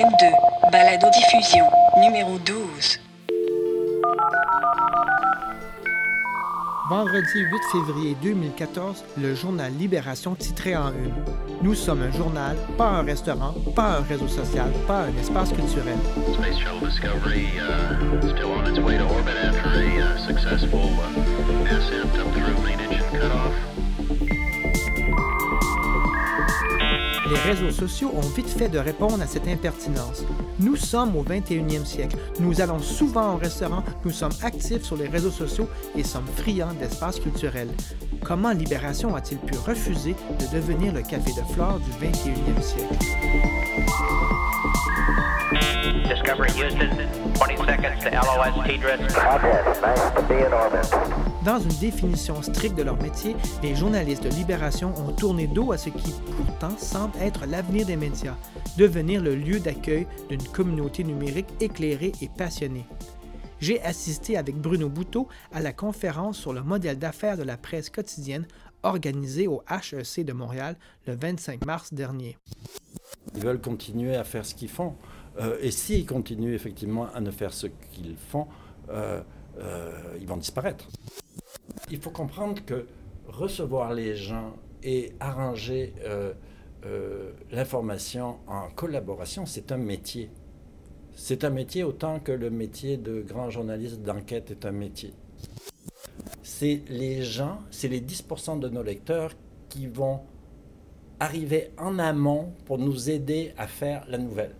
M2, balado-diffusion, numéro 12. Vendredi 8 février 2014, le journal Libération titrait en une. Nous sommes un journal, pas un restaurant, pas un réseau social, pas un espace culturel. Space Shuttle Discovery uh, still on its way to orbit after a uh, successful uh, ascent up through main engine cutoff. Les réseaux sociaux ont vite fait de répondre à cette impertinence. Nous sommes au 21e siècle. Nous allons souvent au restaurant, nous sommes actifs sur les réseaux sociaux et sommes friands d'espaces culturels. Comment Libération a-t-il pu refuser de devenir le café de flore du 21e siècle? Discovery Houston, 20 seconds to LOS TDRIS. Dans une définition stricte de leur métier, les journalistes de Libération ont tourné dos à ce qui pourtant semble être l'avenir des médias, devenir le lieu d'accueil d'une communauté numérique éclairée et passionnée. J'ai assisté avec Bruno Bouteau à la conférence sur le modèle d'affaires de la presse quotidienne organisée au HEC de Montréal le 25 mars dernier. Ils veulent continuer à faire ce qu'ils font. Euh, et s'ils continuent effectivement à ne faire ce qu'ils font, euh, euh, ils vont disparaître. Il faut comprendre que recevoir les gens et arranger euh, euh, l'information en collaboration, c'est un métier. C'est un métier autant que le métier de grand journaliste d'enquête est un métier. C'est les gens, c'est les 10% de nos lecteurs qui vont arriver en amont pour nous aider à faire la nouvelle.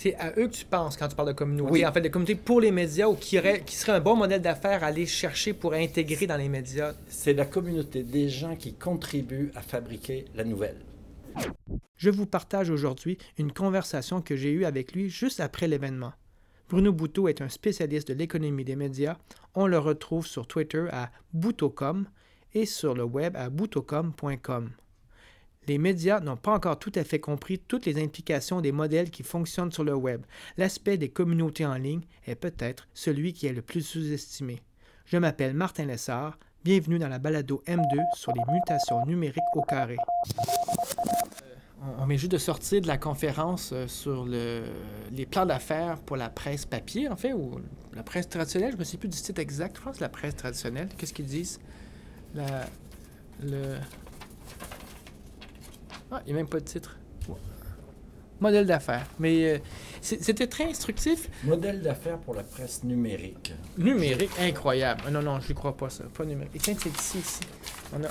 C'est à eux que tu penses quand tu parles de communauté. Oui. En fait, de communauté pour les médias ou qui, serait un bon modèle d'affaires à aller chercher pour intégrer dans les médias. C'est la communauté des gens qui contribuent à fabriquer la nouvelle. Je vous partage aujourd'hui une conversation que j'ai eue avec lui juste après l'événement. Bruno Bouteau est un spécialiste de l'économie des médias. On le retrouve sur Twitter à Boutocom et sur le web à boutocom.com. Les médias n'ont pas encore tout à fait compris toutes les implications des modèles qui fonctionnent sur le web. L'aspect des communautés en ligne est peut-être celui qui est le plus sous-estimé. Je m'appelle Martin Lessard. Bienvenue dans la balado M2 sur les mutations numériques au carré. On, on vient juste de sortir de la conférence euh, sur le- les plans d'affaires pour la presse papier, en fait, ou la presse traditionnelle. Je ne me souviens plus du titre exact. Je pense la presse traditionnelle. Qu'est-ce qu'ils disent? Ah, il n'y a même pas de titre. Modèle d'affaires. Mais euh, c'était très instructif. Modèle d'affaires pour la presse numérique. Numérique, incroyable. Ah Non, non, je ne crois pas ça. Pas numérique. Et tiens, c'est ici, ici. On a...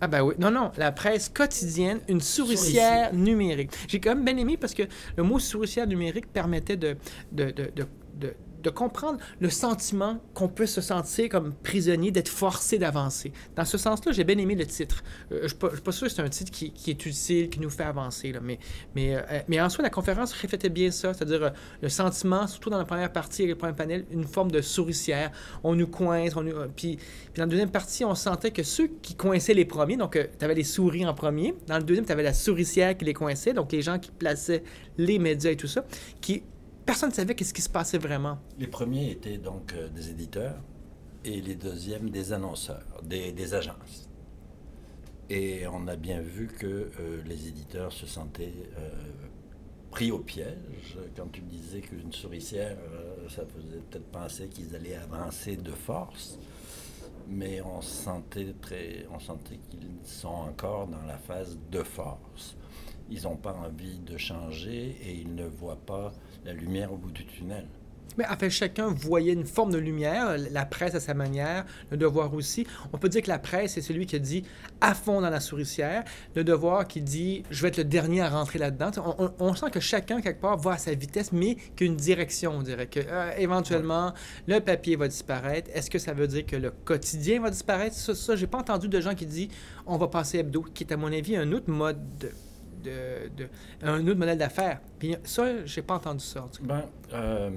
Ah ben oui. Non, non, la presse quotidienne, une souricière numérique. J'ai quand même bien aimé parce que le mot souricière numérique permettait de, de, de, de, de- comprendre le sentiment qu'on peut se sentir comme prisonnier, d'être forcé d'avancer. Dans ce sens-là, j'ai bien aimé le titre. Euh, je ne suis pas- sûr que c'est un titre qui, est utile, qui nous fait avancer. Mais, euh, mais en soi, la conférence reflétait bien ça, c'est-à-dire euh, le sentiment, surtout dans la première partie avec le premier panel, une forme de souricière. On nous coince, on nous, euh, puis, puis dans la deuxième partie, on sentait que ceux qui coinçaient les premiers, donc tu avais les souris en premier, dans le deuxième, tu avais la souricière qui les coinçait, donc les gens qui plaçaient les médias et tout ça, qui personne ne savait qu'est-ce qui se passait vraiment. Les premiers étaient donc euh, des éditeurs et les deuxièmes des annonceurs, des, agences. Et on a bien vu que euh, les éditeurs se sentaient euh, pris au piège. Quand tu disais qu'une souricière, ça faisait peut-être penser qu'ils allaient avancer de force. Mais on sentait, très, on sentait qu'ils sont encore dans la phase de force. Ils n'ont pas envie de changer et ils ne voient pas la lumière au bout du tunnel. Mais en fait, chacun voyait une forme de lumière, la presse à sa manière, le devoir aussi. On peut dire que la presse, c'est celui qui dit à fond dans la souricière, le devoir qui dit je vais être le dernier à rentrer là-dedans. On, on- on sent que chacun, quelque part, va à sa vitesse, mais qu'il y a une direction, on dirait. Que euh, éventuellement, le papier va disparaître. Est-ce que ça veut dire que le quotidien va disparaître? Ça, ça j'ai pas entendu de gens qui disent on va passer hebdo, qui est à mon avis un autre mode de. De- un autre modèle d'affaires. Puis ça, j'ai pas entendu ça. Ben, euh,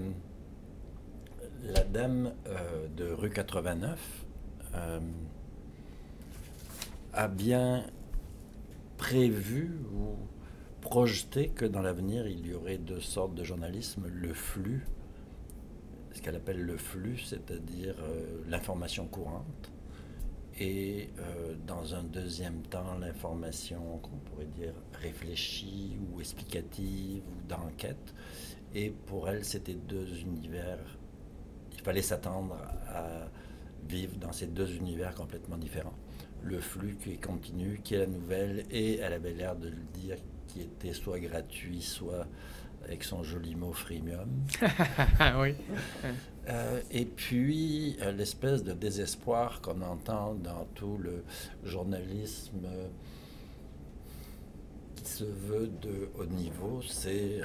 la dame euh, de rue 89 euh, a bien prévu ou projeté que dans l'avenir, il y aurait deux sortes de journalisme, le flux, ce qu'elle appelle le flux, c'est-à-dire l'information courante, et euh, dans un deuxième temps l'information qu'on pourrait dire réfléchie ou explicative ou d'enquête. Et pour elle, c'était deux univers. Il fallait s'attendre à vivre dans ces deux univers complètement différents. Le flux qui est continu, qui est la nouvelle, et elle avait l'air de le dire, qui était soit gratuit, soit avec son joli mot freemium. oui. Euh, et puis, euh, l'espèce de désespoir qu'on entend dans tout le journalisme euh, qui se veut de haut niveau, c'est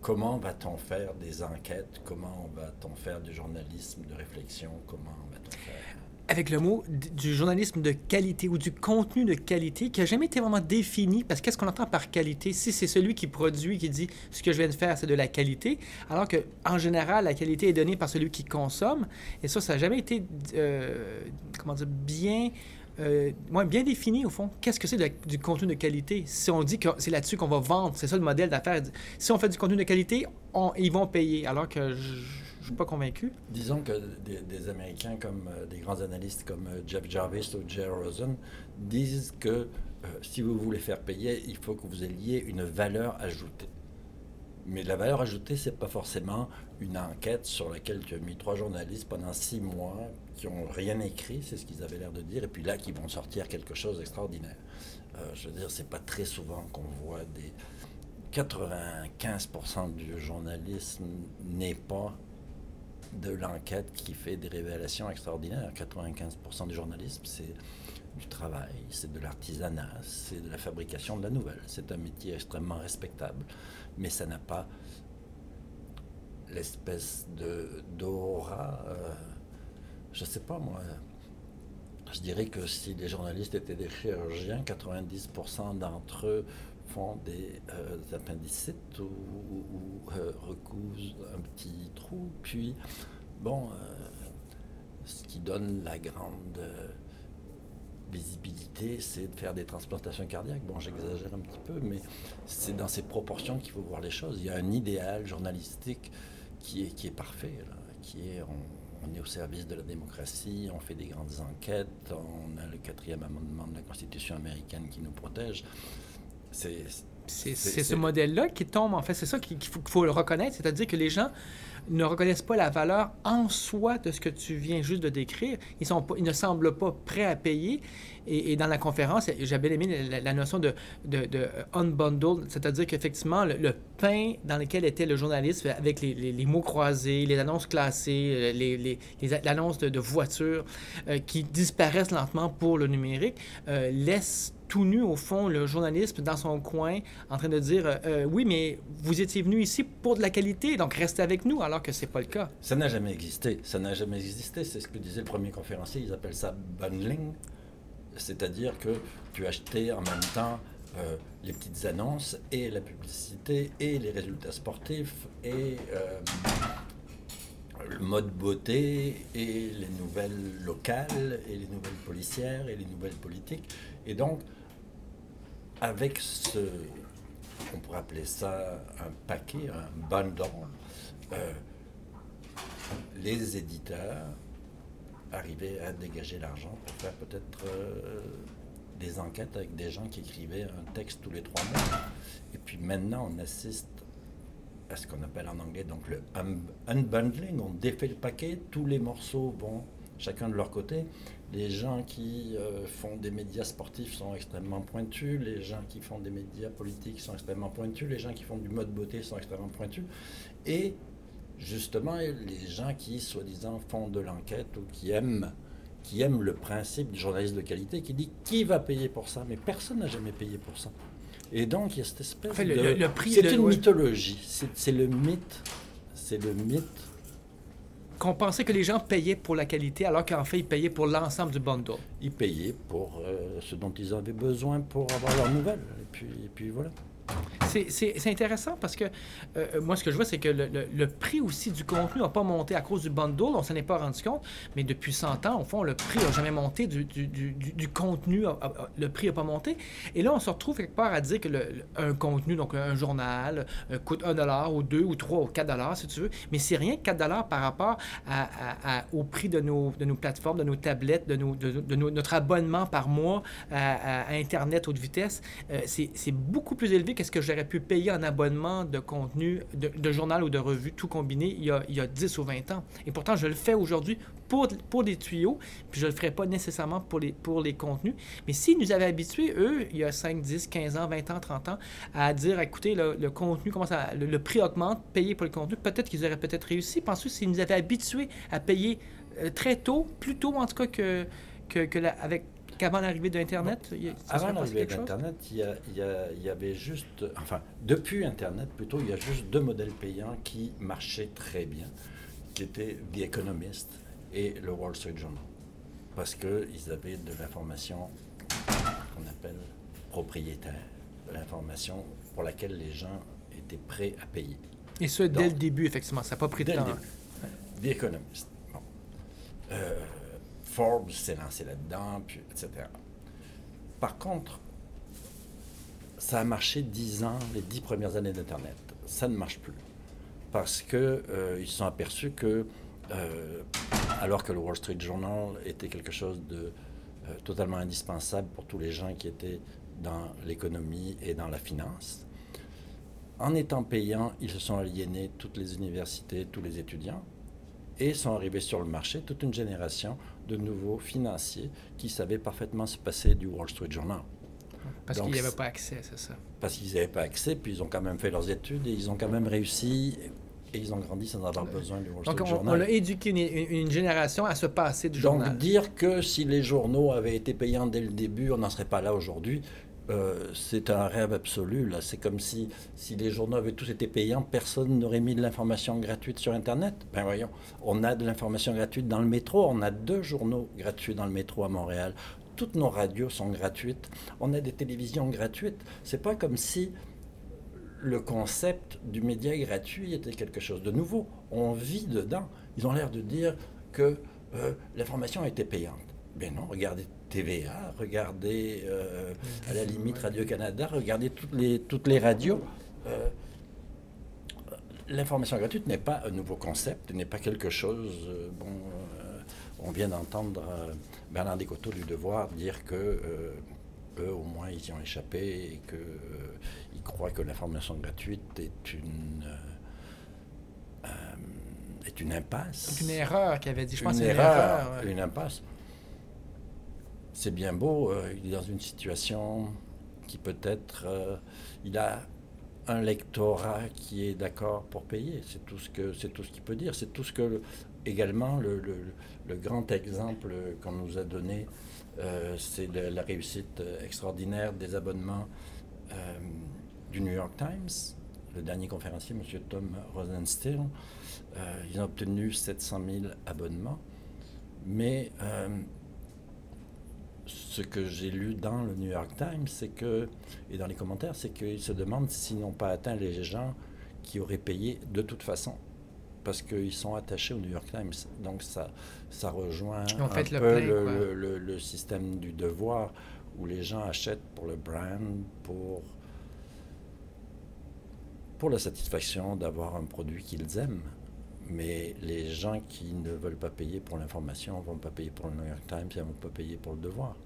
comment va-t-on faire des enquêtes, comment va-t-on faire du journalisme de réflexion, comment va-t-on faire... avec le mot du journalisme de qualité ou du contenu de qualité qui n'a jamais été vraiment défini, parce qu'est-ce qu'on entend par qualité? Si c'est celui qui produit, qui dit ce que je viens de faire, c'est de la qualité, alors que en général, la qualité est donnée par celui qui consomme, et ça, ça n'a jamais été, euh, comment dire, bien... euh, bien défini au fond. Qu'est-ce que c'est du contenu de qualité? Si on dit que c'est là-dessus qu'on va vendre, c'est ça le modèle d'affaires. Si on fait du contenu de qualité, ils vont payer. Alors que suis pas convaincu. Disons que des, Américains comme euh, des grands analystes comme euh, Jeff Jarvis ou Jay Rosen disent que euh, si vous voulez faire payer, il faut que vous ayez une valeur ajoutée. Mais la valeur ajoutée, c'est pas forcément une enquête sur laquelle tu as mis trois journalistes pendant six mois qui ont rien écrit, c'est ce qu'ils avaient l'air de dire, et puis là qui vont sortir quelque chose d'extraordinaire. Je veux dire, c'est pas très souvent qu'on voit des 95% du journalisme n'est pas de l'enquête qui fait des révélations extraordinaires. 95% du journalisme, c'est du travail, c'est de l'artisanat, c'est de la fabrication de la nouvelle. C'est un métier extrêmement respectable, mais ça n'a pas l'espèce de d'aura. euh, je sais pas moi. Je dirais que si les journalistes étaient des chirurgiens, 90% d'entre eux des euh, appendicites ou, ou- euh, recousent un petit trou. Puis, bon, euh, ce qui donne la grande euh, visibilité, c'est de faire des transplantations cardiaques. Bon, j'exagère un petit peu, mais c'est dans ces proportions qu'il faut voir les choses. Il y a un idéal journalistique qui est, qui est parfait, qui est on est au service de la démocratie, on fait des grandes enquêtes, on a le quatrième amendement de la Constitution américaine qui nous protège. C'est ce modèle-là qui tombe, en fait. C'est ça qu'il faut, le reconnaître. C'est-à-dire que les gens ne reconnaissent pas la valeur en soi de ce que tu viens juste de décrire. Ils, sont pas- ils ne semblent pas prêts à payer. Et, et dans la conférence, j'ai bien aimé la, la notion de, de, de unbundled, c'est-à-dire qu'effectivement, le, le pain dans lequel était le journalisme, avec les, les- les mots croisés, les annonces classées, euh, les, les, les a- l'annonce de, de voitures euh, qui disparaissent lentement pour le numérique, euh, laisse tout nu, au fond, le journalisme dans son coin, en train de dire euh, Euh, Oui, mais vous étiez venu ici pour de la qualité, donc restez avec nous, alors que c'est pas le cas. Ça n'a jamais existé. Ça n'a jamais existé. C'est ce que disait le premier conférencier. Ils appellent ça bundling. C'est-à-dire que tu achetais en même temps euh, les petites annonces et la publicité et les résultats sportifs et le mode beauté et les nouvelles locales et les nouvelles policières et les nouvelles politiques. Et donc, avec ce, on pourrait appeler ça un paquet, un bundle, euh, les éditeurs arrivaient à dégager l'argent pour faire peut-être euh, des enquêtes avec des gens qui écrivaient un texte tous les trois mois. Et puis maintenant, on assiste à ce qu'on appelle en anglais donc le un- unbundling. On défait le paquet, tous les morceaux vont chacun de leur côté. Les gens qui euh, font des médias sportifs sont extrêmement pointus, les gens qui font des médias politiques sont extrêmement pointus, les gens qui font du mode beauté sont extrêmement pointus. Et justement, les gens qui, soi-disant, font de l'enquête ou qui aiment, qui aiment le principe du journaliste de qualité, qui dit qui va payer pour ça? Mais personne n'a jamais payé pour ça. Et donc, il y a cette espèce de... le- le prix c'est une mythologie. C'est le mythe. C'est le mythe. Qu'on pensait que les gens payaient pour la qualité, alors qu'en fait, ils payaient pour l'ensemble du bundle. Ils payaient pour euh, ce dont ils avaient besoin pour avoir leurs nouvelles. Et puis, et puis voilà. C'est- intéressant parce que euh, moi, ce que je vois, c'est que le, le- prix aussi du contenu n'a pas monté à cause du bundle. On s'en est pas rendu compte. Mais depuis 100 ans, au fond, le prix n'a jamais monté du, du- du- contenu. le prix n'a pas monté. Et là, on se retrouve quelque part à dire que le- un contenu, donc un journal, euh, coûte 1 dollar ou 2 ou 3 ou 4 dollars, si tu veux. Mais c'est rien que 4 dollars par rapport à- au prix de nos, de nos plateformes, de nos tablettes, de, nos, de, notre abonnement par mois à, à- Internet haute vitesse. Euh, c'est beaucoup plus élevé que ce que j'aurais pu payer en abonnement de contenu, de, journal ou de revue, tout combiné, il y, a, il y a 10 ou 20 ans. Et pourtant, je le fais aujourd'hui pour, pour des tuyaux, puis je le ferai pas nécessairement pour les, pour les contenus. Mais s'ils nous avaient habitués, eux, il y a 5, 10, 15 ans, 20 ans, 30 ans, à dire, écoutez, le, le contenu commence à... Le, prix augmente, payez pour le contenu, peut-être qu'ils auraient peut-être réussi. Pensez s'ils nous avaient habitués à payer euh, très tôt, plus tôt en tout cas que, que, avec qu'avant l'arrivée de Internet, il y a- ça Avant l'arrivée d'Internet, il il y a- il y avait juste, enfin, depuis Internet plutôt, il y a juste deux modèles payants qui marchaient très bien, qui étaient The Economist et le Wall Street Journal. Parce qu'ils avaient de l'information qu'on appelle propriétaire, de l'information pour laquelle les gens étaient prêts à payer. Et ça, dès Donc, le début, effectivement, ça n'a pas pris de Dès le temps. début. The Economist. Bon. Euh, Forbes s'est lancé là-dedans, puis, etc. Par contre, ça a marché dix ans, les dix premières années d'Internet. Ça ne marche plus. Parce que euh, se sont aperçus que, euh, alors que le Wall Street Journal était quelque chose de euh, totalement indispensable pour tous les gens qui étaient dans l'économie et dans la finance, en étant payants, ils se sont aliénés toutes les universités, tous les étudiants, et sont arrivés sur le marché toute une génération de nouveaux financiers qui savaient parfaitement se passer du Wall Street Journal. Parce Donc, qu'il n'y avait c'est- pas accès, c'est ça. Parce qu'ils n'avaient pas accès, puis ils ont quand même fait leurs études et ils ont quand même réussi et ils ont grandi sans avoir besoin du Wall Donc, Street on, on Journal. a éduqué une, génération à se passer du Donc journal. dire que si les journaux avaient été payants dès le début, on n'en serait pas là aujourd'hui, euh, c'est un rêve absolu. Là. C'est comme si, si les journaux avaient tous été payants, personne n'aurait mis de l'information gratuite sur Internet. Ben voyons, on a de l'information gratuite dans le métro. On a deux journaux gratuits dans le métro à Montréal. Toutes nos radios sont gratuites. On a des télévisions gratuites. C'est pas comme si le concept du média gratuit était quelque chose de nouveau. On vit dedans. Ils ont l'air de dire que euh, l'information était payante. Ben non, regardez TVA, regardez euh, à la limite Radio-Canada, regardez toutes les, toutes les radios. Euh, L'information gratuite n'est pas un nouveau concept, n'est pas quelque chose. euh, bon, on vient d'entendre Bernard Descoteaux du Devoir dire que eux, au moins, ils y ont échappé et que euh, ils croient que l'information gratuite est une est une impasse. C'est une erreur qu'il avait dit. Je pense une c'est une erreur, une impasse. C'est bien beau, euh, il est dans une situation qui peut-être, euh, il a un lectorat qui est d'accord pour payer. C'est tout ce que c'est qu'il peut dire. C'est tout ce que le- également le, le- le grand exemple qu'on nous a donné, euh, c'est la réussite extraordinaire des abonnements du New York Times. Le dernier conférencier, M. Tom Rosenstiel, ils ont obtenu 700 000 abonnements, mais ce que j'ai lu dans le New York Times, c'est que, et dans les commentaires, c'est qu'ils se demandent s'ils n'ont pas atteint les gens qui auraient payé de toute façon. Parce qu'ils sont attachés au New York Times. Donc ça, ça rejoint un fait peu le- le- le système du devoir où les gens achètent pour le brand, pour, pour la satisfaction d'avoir un produit qu'ils aiment. Mais les gens qui ne veulent pas payer pour l'information ne vont pas payer pour le New York Times et ne vont pas payer pour le devoir.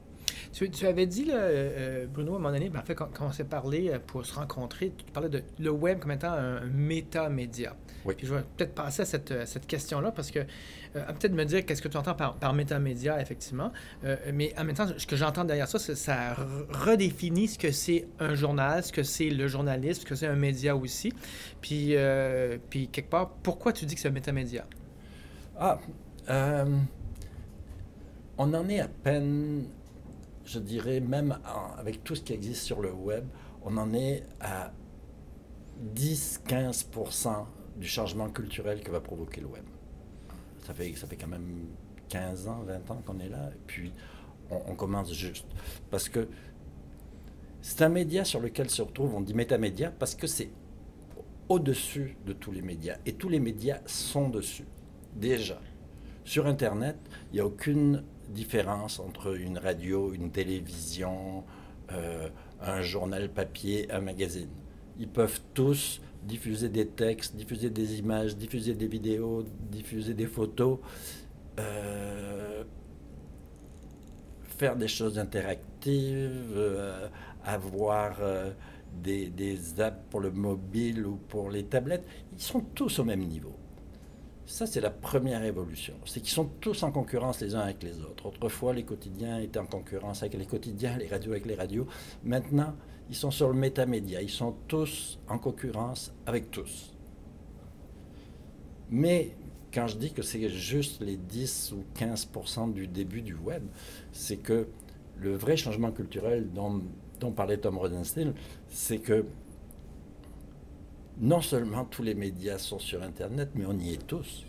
Tu, avais dit, là, euh, Bruno, à un moment donné, ben, en fait, quand, quand on s'est parlé euh, pour se rencontrer, tu parlais de le web comme étant un métamédia. Oui. Puis je vais peut-être passer à cette, euh, cette question-là parce que, euh, peut-être me dire qu'est-ce que tu entends par, par métamédia, effectivement. Euh, mais en même temps, ce que j'entends derrière ça, c'est ça re- redéfinit ce que c'est un journal, ce que c'est le journalisme, ce que c'est un média aussi. Puis, euh, puis quelque part, pourquoi tu dis que c'est un métamédia? Ah, on en est à peine, je dirais, même en- avec tout ce qui existe sur le web, on en est à 10-15% du changement culturel que va provoquer le web. Ça fait, ça fait quand même 15 ans, 20 ans qu'on est là, et puis on, commence juste. Parce que C'est un média sur lequel se retrouve, on dit métamédia, parce que c'est au-dessus de tous les médias. Et tous les médias sont dessus, déjà. Sur Internet, il n'y a aucune différence entre une radio, une télévision, euh, un journal papier, un magazine. Ils peuvent tous diffuser des textes, diffuser des images, diffuser des vidéos, diffuser des photos, euh, faire des choses interactives, euh, avoir euh, des, des apps pour le mobile ou pour les tablettes. Ils sont tous au même niveau. Ça, c'est la première évolution. C'est qu'ils sont tous en concurrence les uns avec les autres. Autrefois, les quotidiens étaient en concurrence avec les quotidiens, les radios avec les radios. Maintenant, ils sont sur le métamédia. Ils sont tous en concurrence avec tous. Mais quand je dis que c'est juste les 10 ou 15% du début du web, c'est que le vrai changement culturel dont, parlait Tom Rosenstiel, c'est que non seulement tous les médias sont sur Internet, mais on y est tous.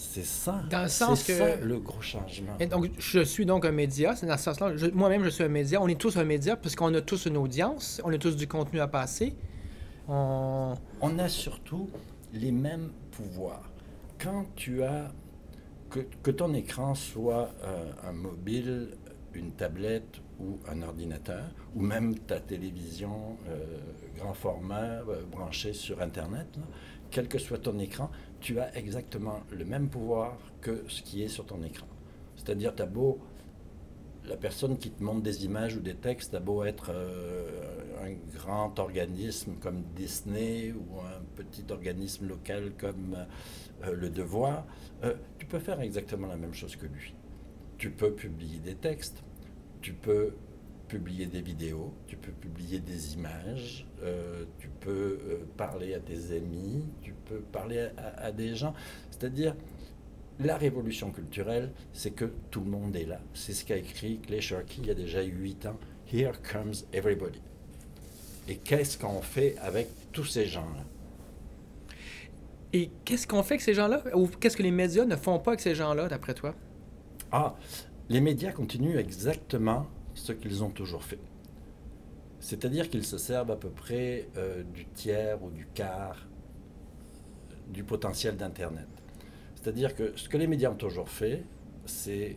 C'est ça. Dans le sens c'est que- ça le gros changement. Et donc, je suis donc un média. C'est dans ce sens-là. Moi-même, je suis un média. On est tous un média parce qu'on a tous une audience. On a tous du contenu à passer. On... On a surtout les mêmes pouvoirs. Quand tu as que, que ton écran soit euh, un mobile, une tablette ou un ordinateur, ou même ta télévision euh, grand format euh, branchée sur Internet, là, quel que soit ton écran, tu as exactement le même pouvoir que ce qui est sur ton écran. C'est-à-dire, tu as beau, la personne qui te montre des images ou des textes, a beau être euh, un grand organisme comme Disney ou un petit organisme local comme euh, Le Devoir, euh, tu peux faire exactement la même chose que lui. Tu peux publier des textes, tu peux publier des vidéos, tu peux publier des images, euh, tu peux euh, parler à tes amis, tu peux parler à, des gens. C'est-à-dire, la révolution culturelle, c'est que tout le monde est là. C'est ce qu'a écrit Clay Sharkey il y a déjà 8 ans. Here comes everybody. Et qu'est-ce qu'on fait avec tous ces gens-là? Et qu'est-ce qu'on fait avec ces gens-là? Ou qu'est-ce que les médias ne font pas avec ces gens-là, d'après toi? Ah, les médias continuent exactement ce qu'ils ont toujours fait. C'est-à-dire qu'ils se servent à peu près euh, du tiers ou du quart euh, du potentiel d'Internet. C'est-à-dire que ce que les médias ont toujours fait, c'est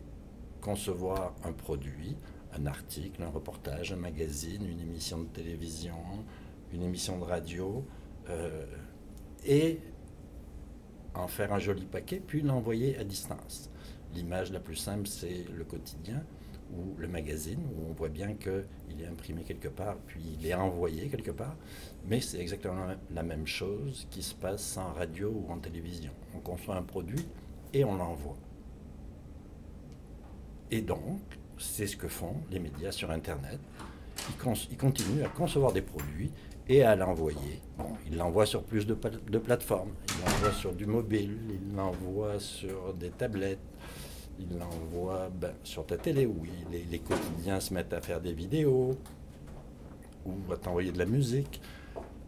concevoir un produit, un article, un reportage, un magazine, une émission de télévision, une émission de radio, euh, et en faire un joli paquet, puis l'envoyer à distance. L'image la plus simple, c'est le quotidien ou le magazine, où on voit bien qu'il est imprimé quelque part, puis il est envoyé quelque part. Mais c'est exactement la même chose qui se passe en radio ou en télévision. On conçoit un produit et on l'envoie. Et donc, c'est ce que font les médias sur Internet. Ils, continuent à concevoir des produits et à l'envoyer. Bon, ils l'envoient sur plus de plateformes. Ils l'envoient sur du mobile, ils l'envoient sur des tablettes, ils l'envoient ben, sur ta télé. Les, les quotidiens se mettent à faire des vidéos ou à t'envoyer de la musique.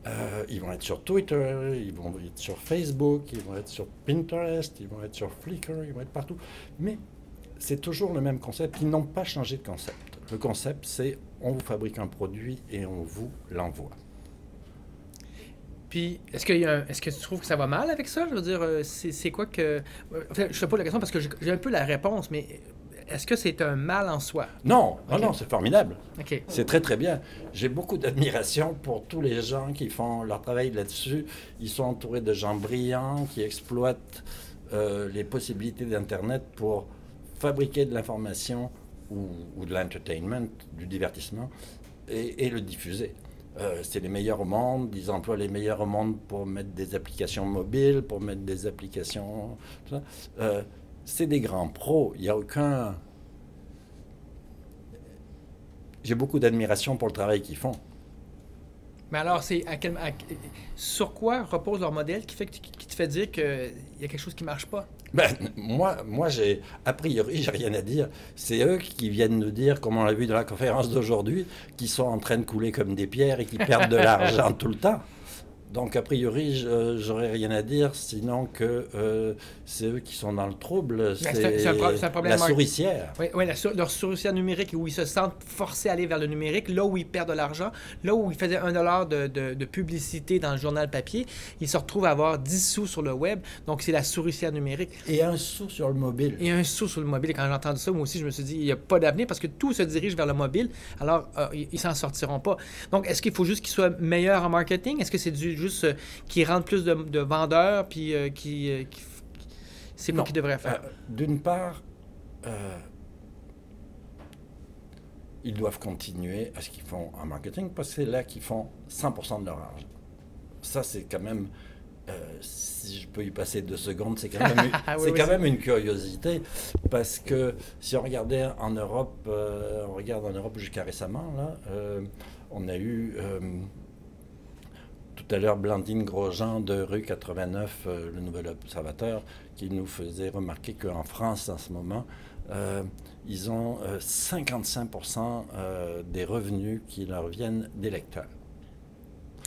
Euh, ils vont être sur Twitter, ils vont être sur Facebook, ils vont être sur Pinterest, ils vont être sur Flickr, ils vont être partout. Mais c'est toujours le même concept. Ils n'ont pas changé de concept. Le concept, c'est on vous fabrique un produit et on vous l'envoie. Puis, est-ce, que tu trouves que ça va mal avec ça? Je veux dire, euh, c'est, quoi que. euh, En fait, je te pose la question parce que j'ai, un peu la réponse, mais est-ce que c'est un mal en soi? Non, non, c'est formidable. OK. C'est très très bien. J'ai beaucoup d'admiration pour tous les gens qui font leur travail là-dessus. Ils sont entourés de gens brillants qui exploitent euh, les possibilités d'Internet pour fabriquer de l'information ou, ou de l'entertainment, du divertissement, et, et le diffuser. Euh, c'est les meilleurs au monde, ils emploient les meilleurs au monde pour mettre des applications mobiles, pour mettre des applications... Euh, c'est des grands pros, il n'y a aucun... J'ai beaucoup d'admiration pour le travail qu'ils font. Mais alors, sur quoi repose leur modèle qui, fait, qui te fait dire qu'il y a quelque chose qui marche pas? Ben, moi, moi j'ai, a priori, j'ai rien à dire. C'est eux qui viennent nous dire, comme on l'a vu dans la conférence d'aujourd'hui, qu'ils sont en train de couler comme des pierres et qui perdent de l'argent tout le temps. Donc, a priori, je- j'aurais rien à dire, sinon que euh, c'est eux qui sont dans le trouble. c'est- la souricière. Oui, oui, la leur souricière numérique où ils se sentent forcés à aller vers le numérique, là où ils perdent de l'argent, là où ils faisaient un dollar de, de- de publicité dans le journal papier, ils se retrouvent à avoir 10 sous sur le web. Donc, c'est la souricière numérique. Et un sou sur le mobile. Et un sou sur le mobile. Et quand j'ai entendu ça, moi aussi, je me suis dit, il n'y a pas d'avenir parce que tout se dirige vers le mobile. Alors, euh, ils ils s'en sortiront pas. Donc, est-ce qu'il faut juste qu'ils soient meilleurs en marketing? Est-ce que c'est du, juste euh, qu'ils rendent plus de, de vendeurs puis euh, qui, euh, qui- qui- c'est quoi qu'ils devraient faire? Euh, D'une part, euh, ils doivent continuer à ce qu'ils font en marketing parce que c'est là qu'ils font 100% de leur argent. Ça, c'est quand même, euh, si je peux y passer deux secondes, c'est quand, même, une- Oui, quand même une curiosité parce que si on regardait en Europe, on regarde en Europe jusqu'à récemment, là, on a eu tout à l'heure Blandine Grosjean de rue 89, euh, le Nouvel Observateur, qui nous faisait remarquer qu'en France, en ce moment, euh, ils ont euh, 55% euh, des revenus qui leur viennent des lecteurs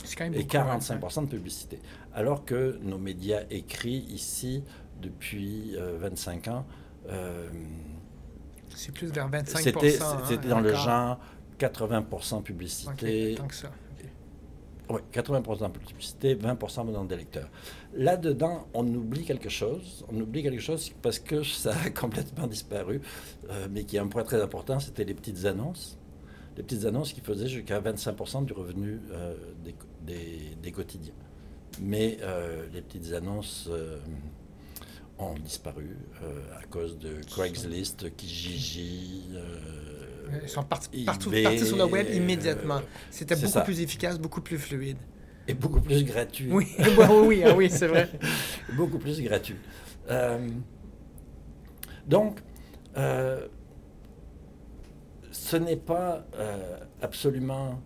C'est quand même et beaucoup, hein. 45% de publicité. Alors que nos médias écrits ici, depuis euh, 25 ans, C'est plus vers 25 c'était hein, dans le genre 80% OK, publicité, tant que ça. OK. Oui, 80% de publicité, 20% venant des lecteurs. Là-dedans, on oublie quelque chose. On oublie quelque chose parce que ça a complètement disparu, euh, mais qui est un point très important, c'était les petites annonces. Les petites annonces qui faisaient jusqu'à 25% du revenu euh, des, quotidiens. Mais euh, les petites annonces ont disparu à cause de Craigslist, Kijiji. Ils sont partis, eBay, partout, partis sur le web euh, immédiatement. C'était beaucoup ça. plus efficace, beaucoup plus fluide. et beaucoup plus gratuit. Oui, oui, ah oui, c'est vrai. beaucoup plus gratuit. Euh, donc, euh, ce n'est pas euh, absolument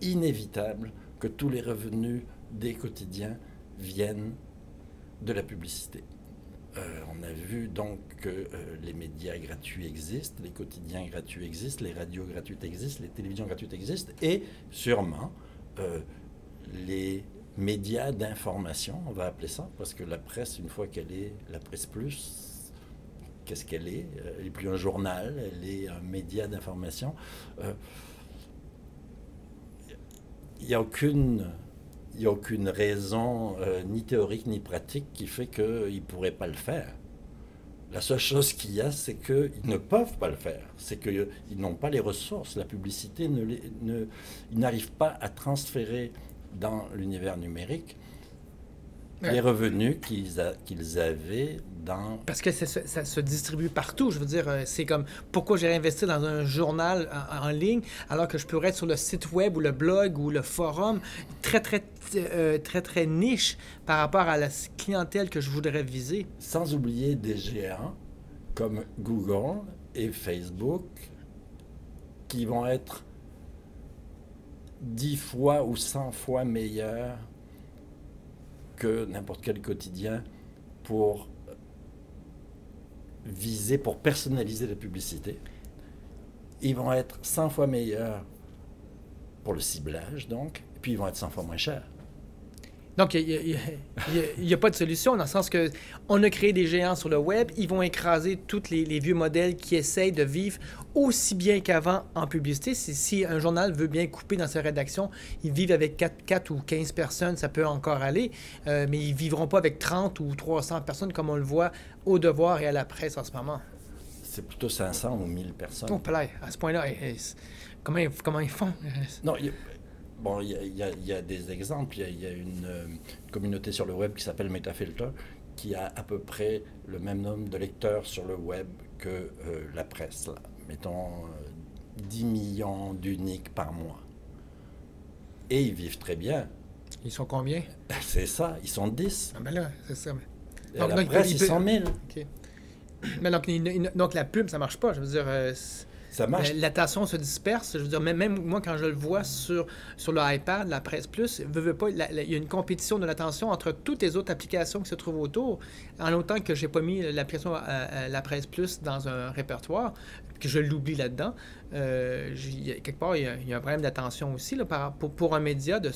inévitable que tous les revenus des quotidiens viennent de la publicité. Euh, on a vu donc que euh, les médias gratuits existent, les quotidiens gratuits existent, les radios gratuites existent, les télévisions gratuites existent, et sûrement euh, les médias d'information, on va appeler ça, parce que la presse, une fois qu'elle est la presse plus, qu'est-ce qu'elle est? Elle n'est plus un journal, elle est un média d'information. Il n'y a aucune... Il n'y a aucune raison, euh, ni théorique ni pratique, qui fait qu'ils ne pourraient pas le faire. La seule chose qu'il y a, c'est qu'ils ne peuvent pas le faire. C'est qu'ils n'ont pas les ressources. La publicité, ne ne, ils n'arrivent pas à transférer dans l'univers numérique. Les revenus qu'ils a- qu'ils avaient dans... Parce que ça, se- ça se distribue partout. Je veux dire, euh, c'est comme pourquoi j'ai investi dans un journal en, en ligne alors que je pourrais être sur le site web ou le blog ou le forum? Très, très, euh, très, très niche par rapport à la clientèle que je voudrais viser. Sans oublier des géants comme Google et Facebook qui vont être dix fois ou 100 fois meilleurs que n'importe quel quotidien pour viser, pour personnaliser la publicité. Ils vont être 100 fois meilleurs pour le ciblage, donc, et puis ils vont être 100 fois moins chers. Donc, il n'y a, pas de solution dans le sens que on a créé des géants sur le web, ils vont écraser tous les, les vieux modèles qui essayent de vivre aussi bien qu'avant en publicité. Si, si un journal veut bien couper dans sa rédaction, ils vivent avec 4, 4 ou 15 personnes, ça peut encore aller, euh, mais ils vivront pas avec 30 ou 300 personnes comme on le voit au devoir et à la presse en ce moment. C'est plutôt 500 ou 1000 personnes. À ce point-là, comment, ils- comment ils font? Non, il y a, bon, il y a, y y des exemples. Il y a, y a une euh, communauté sur le web qui s'appelle Metafilter qui a à peu près le même nombre de lecteurs sur le web que euh, la presse. Là. Mettons euh, 10 millions d'uniques par mois. Et ils vivent très bien. Ils sont combien? C'est ça, ils sont 10. Ah ben là, c'est ça. Donc, la donc, presse, il ils sont 1000. OK. Mais donc, la pub, ça marche pas. Je veux dire, euh, Ça marche. la- l'attention se disperse. Je veux dire, même, moi, quand je le vois sur, sur le iPad, la Presse Plus, il y a une compétition de l'attention entre toutes les autres applications qui se trouvent autour. En autant que j'ai pas mis l'application euh, euh, La Presse Plus dans un répertoire, que je l'oublie là-dedans, euh, quelque part, il y a, un problème d'attention aussi là, pour, un média de,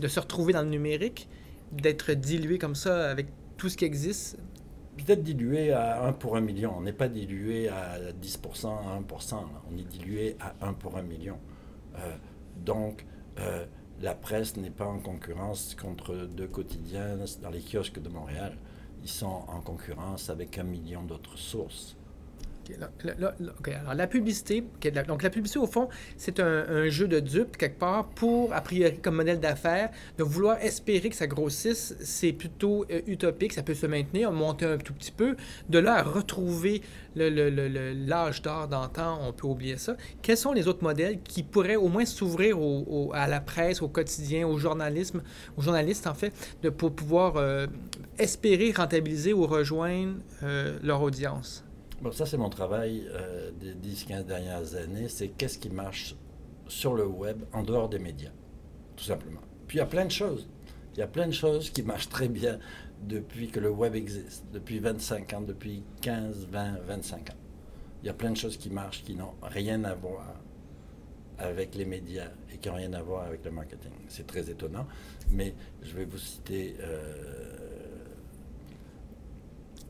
de se retrouver dans le numérique, d'être dilué comme ça avec tout ce qui existe. Peut-être dilué à 1 pour 1 million. On n'est pas dilué à 10%, à 1%. là. On est dilué à 1 pour 1 million. Euh, donc, euh, la presse n'est pas en concurrence contre deux quotidiens dans les kiosques de Montréal. Ils sont en concurrence avec un million d'autres sources. Ok, là- là- là- là, ok, alors la publicité, la- donc la publicité au fond, c'est un, jeu de dupes quelque part pour, a priori, comme modèle d'affaires, de vouloir espérer que ça grossisse, c'est plutôt euh, utopique, ça peut se maintenir, monter un tout petit peu. De là à retrouver l'âge d'or d'antan, on peut oublier ça. Quels sont les autres modèles qui pourraient au moins s'ouvrir à la presse, au quotidien, au journalisme, aux journalistes en fait, pour pouvoir euh, espérer rentabiliser ou rejoindre euh, leur audience? Bon, ça, c'est mon travail euh, des 10-15 dernières années. C'est qu'est-ce qui marche sur le web en dehors des médias, tout simplement. Puis il y a plein de choses. Il y a plein de choses qui marchent très bien depuis que le web existe, depuis 25 ans, depuis 15, 20, 25 ans. Il y a plein de choses qui marchent qui n'ont rien à voir avec les médias et qui n'ont rien à voir avec le marketing. C'est très étonnant, mais je vais vous citer... euh,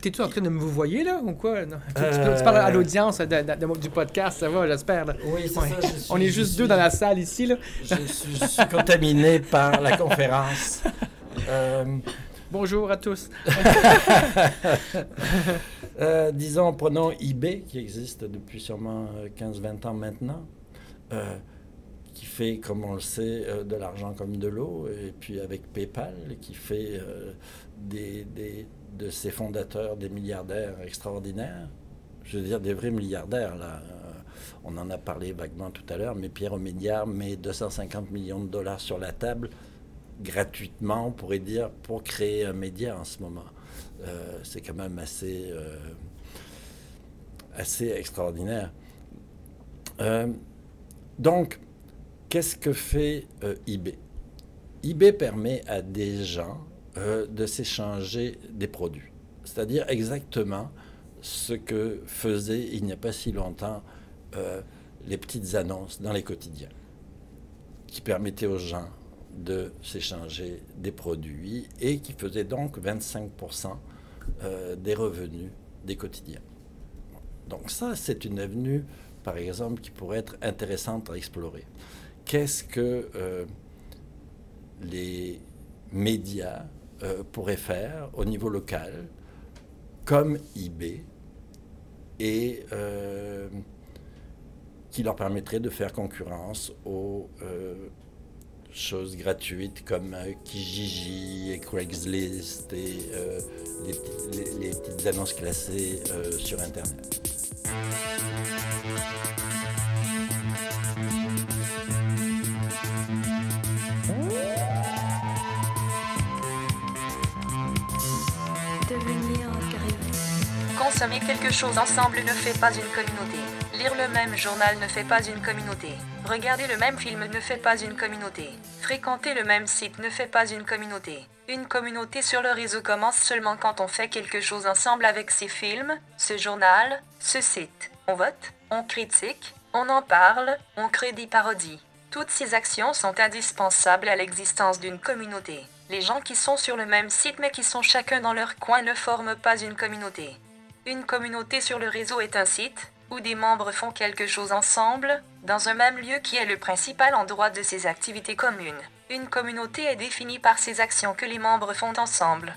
T'es-tu en train de me vous voyer là ou quoi? Non. Tu, Euh, tu parles à l'audience de- de- de- du podcast, ça va, j'espère. Oui, c'est Ouais. ça. suis- On est juste suis- deux dans la salle ici. Là. Je suis, je suis contaminé par la conférence. Euh, Bonjour à tous. euh, disons, prenons eBay, qui existe depuis sûrement euh, 15-20 ans maintenant, euh, qui fait, comme on le sait, euh, de l'argent comme de l'eau, et puis avec PayPal, qui fait des, des- de ses fondateurs des milliardaires extraordinaires. Je veux dire, des vrais milliardaires, là. Euh, on en a parlé vaguement tout à l'heure, mais Pierre Omidyar met 250 millions de dollars sur la table gratuitement, on pourrait dire, pour créer un média en ce moment. Euh, c'est quand même assez, euh, assez extraordinaire. Donc, qu'est-ce que fait eBay? eBay permet à des gens euh, de s'échanger des produits. C'est-à-dire exactement ce que faisaient il n'y a pas si longtemps euh, les petites annonces dans les quotidiens, qui permettaient aux gens de s'échanger des produits et qui faisaient donc 25% euh, des revenus des quotidiens. Donc ça, c'est une avenue, par exemple, qui pourrait être intéressante à explorer. Qu'est-ce que les médias euh, pourraient faire au niveau local, comme eBay, et euh, qui leur permettrait de faire concurrence aux euh, choses gratuites comme euh, Kijiji et Craigslist et les, petites annonces classées sur Internet. Consommer quelque chose ensemble ne fait pas une communauté. Lire le même journal ne fait pas une communauté. Regarder le même film ne fait pas une communauté. Fréquenter le même site ne fait pas une communauté. Une communauté sur le réseau commence seulement quand on fait quelque chose ensemble avec ces films, ce journal, ce site. On vote, on critique, on en parle, on crée des parodies. Toutes ces actions sont indispensables à l'existence d'une communauté. Les gens qui sont sur le même site mais qui sont chacun dans leur coin ne forment pas une communauté. Une communauté sur le réseau est un site où des membres font quelque chose ensemble, dans un même lieu qui est le principal endroit de ces activités communes. Une communauté est définie par ces actions que les membres font ensemble.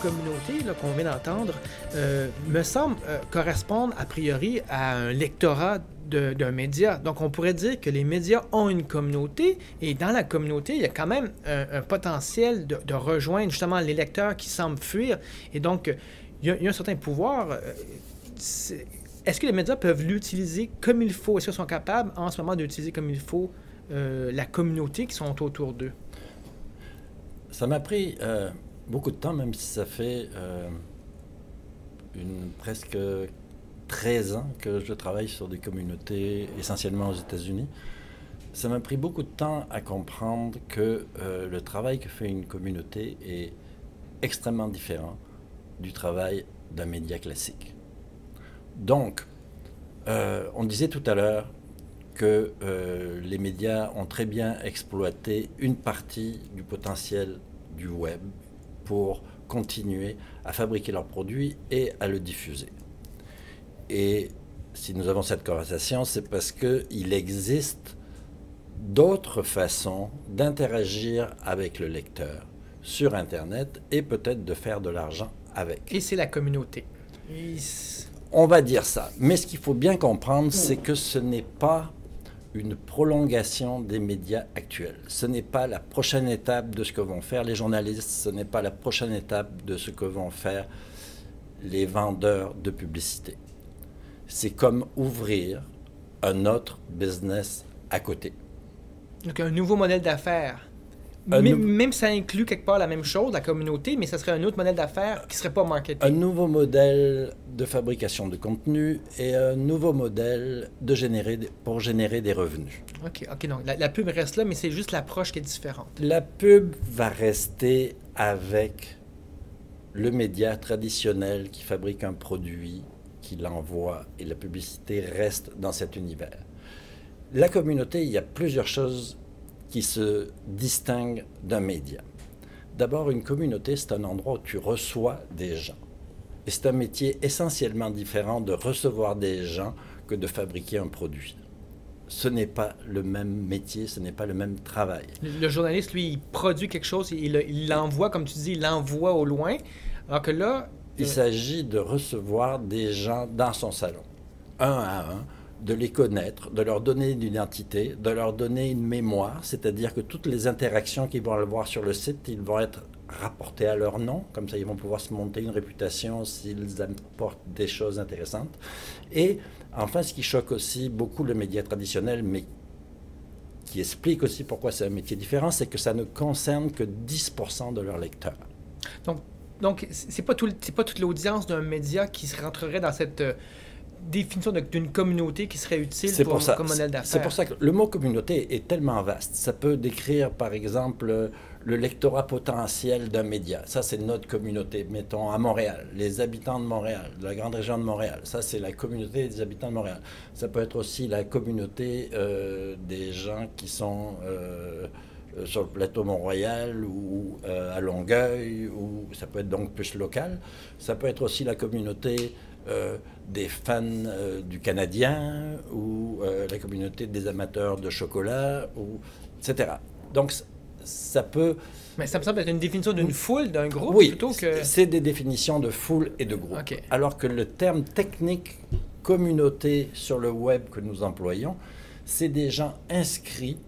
Communauté là, qu'on vient d'entendre euh, me semble euh, correspondre a priori à un lectorat de- d'un média. Donc on pourrait dire que les médias ont une communauté et dans la communauté, il y a quand même un, potentiel de, rejoindre justement les lecteurs qui semblent fuir. Et donc, il y a, un certain pouvoir. euh, Est-ce que les médias peuvent l'utiliser comme il faut? Est-ce qu'ils sont capables en ce moment d'utiliser comme il faut la communauté qui sont autour d'eux? Ça m'a pris beaucoup de temps, même si ça fait euh, presque 13 ans que je travaille sur des communautés essentiellement aux États-Unis. Ça m'a pris beaucoup de temps à comprendre que euh, le travail que fait une communauté est extrêmement différent du travail d'un média classique. Donc, euh, on disait tout à l'heure que les médias ont très bien exploité une partie du potentiel du web pour continuer à fabriquer leurs produits et à le diffuser. Et si nous avons cette conversation, c'est parce qu'il existe d'autres façons d'interagir avec le lecteur sur Internet et peut-être de faire de l'argent avec. Et c'est la communauté. On va dire ça. Mais ce qu'il faut bien comprendre, c'est que ce n'est pas une prolongation des médias actuels. Ce n'est pas la prochaine étape de ce que vont faire les journalistes, ce n'est pas la prochaine étape de ce que vont faire les vendeurs de publicité. C'est comme ouvrir un autre business à côté. Donc, un nouveau modèle d'affaires. Même, même ça inclut quelque part la même chose, la communauté, mais ça serait un autre modèle d'affaires qui serait pas marketing. Un nouveau modèle de fabrication de contenu et un nouveau modèle de générer, pour générer des revenus. OK, OK, donc la, la pub reste là, mais c'est juste l'approche qui est différente. La pub va rester avec le média traditionnel qui fabrique un produit, qui l'envoie, et la publicité reste dans cet univers. La communauté, il y a plusieurs choses qui se distinguent d'un média. D'abord, une communauté, c'est un endroit où tu reçois des gens. Et c'est un métier essentiellement différent de recevoir des gens que de fabriquer un produit. Ce n'est pas le même métier, ce n'est pas le même travail. Le, journaliste, lui, il produit quelque chose, il l'envoie, comme tu dis, il l'envoie au loin. Alors que là, Il euh, s'agit de recevoir des gens dans son salon, un à un, de les connaître, de leur donner une identité, de leur donner une mémoire, c'est-à-dire que toutes les interactions qu'ils vont avoir sur le site, ils vont être rapportés à leur nom, comme ça ils vont pouvoir se monter une réputation s'ils apportent des choses intéressantes. Et enfin, ce qui choque aussi beaucoup le média traditionnel, mais qui explique aussi pourquoi c'est un métier différent, c'est que ça ne concerne que 10% de leurs lecteurs. donc c'est pas, tout, c'est pas toute l'audience d'un média qui se rentrerait dans cette euh, définition d'une communauté qui serait utile pour, pour ça. comme modèle d'affaires. C'est pour ça que le mot communauté est tellement vaste. Ça peut décrire, par exemple, euh, le lectorat potentiel d'un média. Ça, c'est notre communauté. Mettons à Montréal, les habitants de Montréal, de la grande région de Montréal. Ça, c'est la communauté des habitants de Montréal. Ça peut être aussi la communauté euh, des gens qui sont euh, euh, sur le plateau Mont-Royal ou euh, à Longueuil, ou ça peut être donc plus local. Ça peut être aussi la communauté euh, des fans euh, du Canadien ou euh, la communauté des amateurs de chocolat, ou, etc. Donc, ça peut... Mais ça me semble être une définition d'une foule, d'un groupe, oui, plutôt que... c'est des définitions de foule et de groupe. Alors que le terme technique communauté sur le web que nous employons, c'est des gens inscrits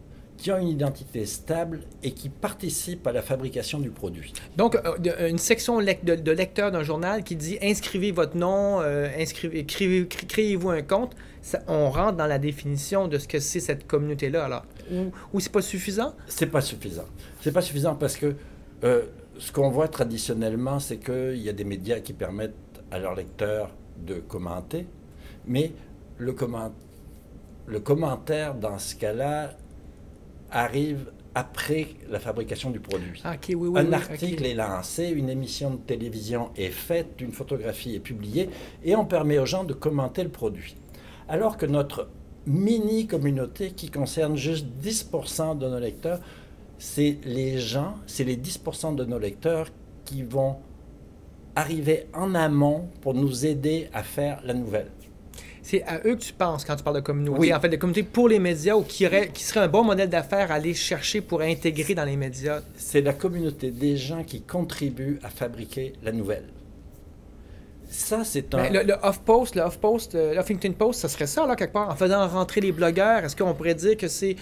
qui ont une identité stable et qui participent à la fabrication du produit. Donc, euh, une section de, de lecteurs d'un journal qui dit inscrivez votre nom, euh, inscrivez, créez- cré- créez-vous un compte. Ça- on rentre dans la définition de ce que c'est cette communauté-là. Alors, ou, ou c'est pas suffisant? C'est pas suffisant. C'est pas suffisant parce que euh, ce qu'on voit traditionnellement, c'est qu'il y a des médias qui permettent à leurs lecteurs de commenter, mais le, comment- le commentaire dans ce cas-là arrive après la fabrication du produit. Ah, ok, oui, oui. Un oui, article est lancé, une émission de télévision est faite, une photographie est publiée, et on permet aux gens de commenter le produit. Alors que notre mini-communauté, qui concerne juste 10% de nos lecteurs, c'est les gens, c'est les 10% de nos lecteurs qui vont arriver en amont pour nous aider à faire la nouvelle. C'est à eux que tu penses quand tu parles de communauté. Oui. En fait, de communauté pour les médias ou qui, serait un bon modèle d'affaires à aller chercher pour intégrer dans les médias. C'est la communauté des gens qui contribuent à fabriquer la nouvelle. Ça, c'est un... Ben, le, le off-post, le off-post, euh, l'Huffington Post, ça serait ça, là, quelque part, en faisant rentrer les blogueurs. Est-ce qu'on pourrait dire que c'est.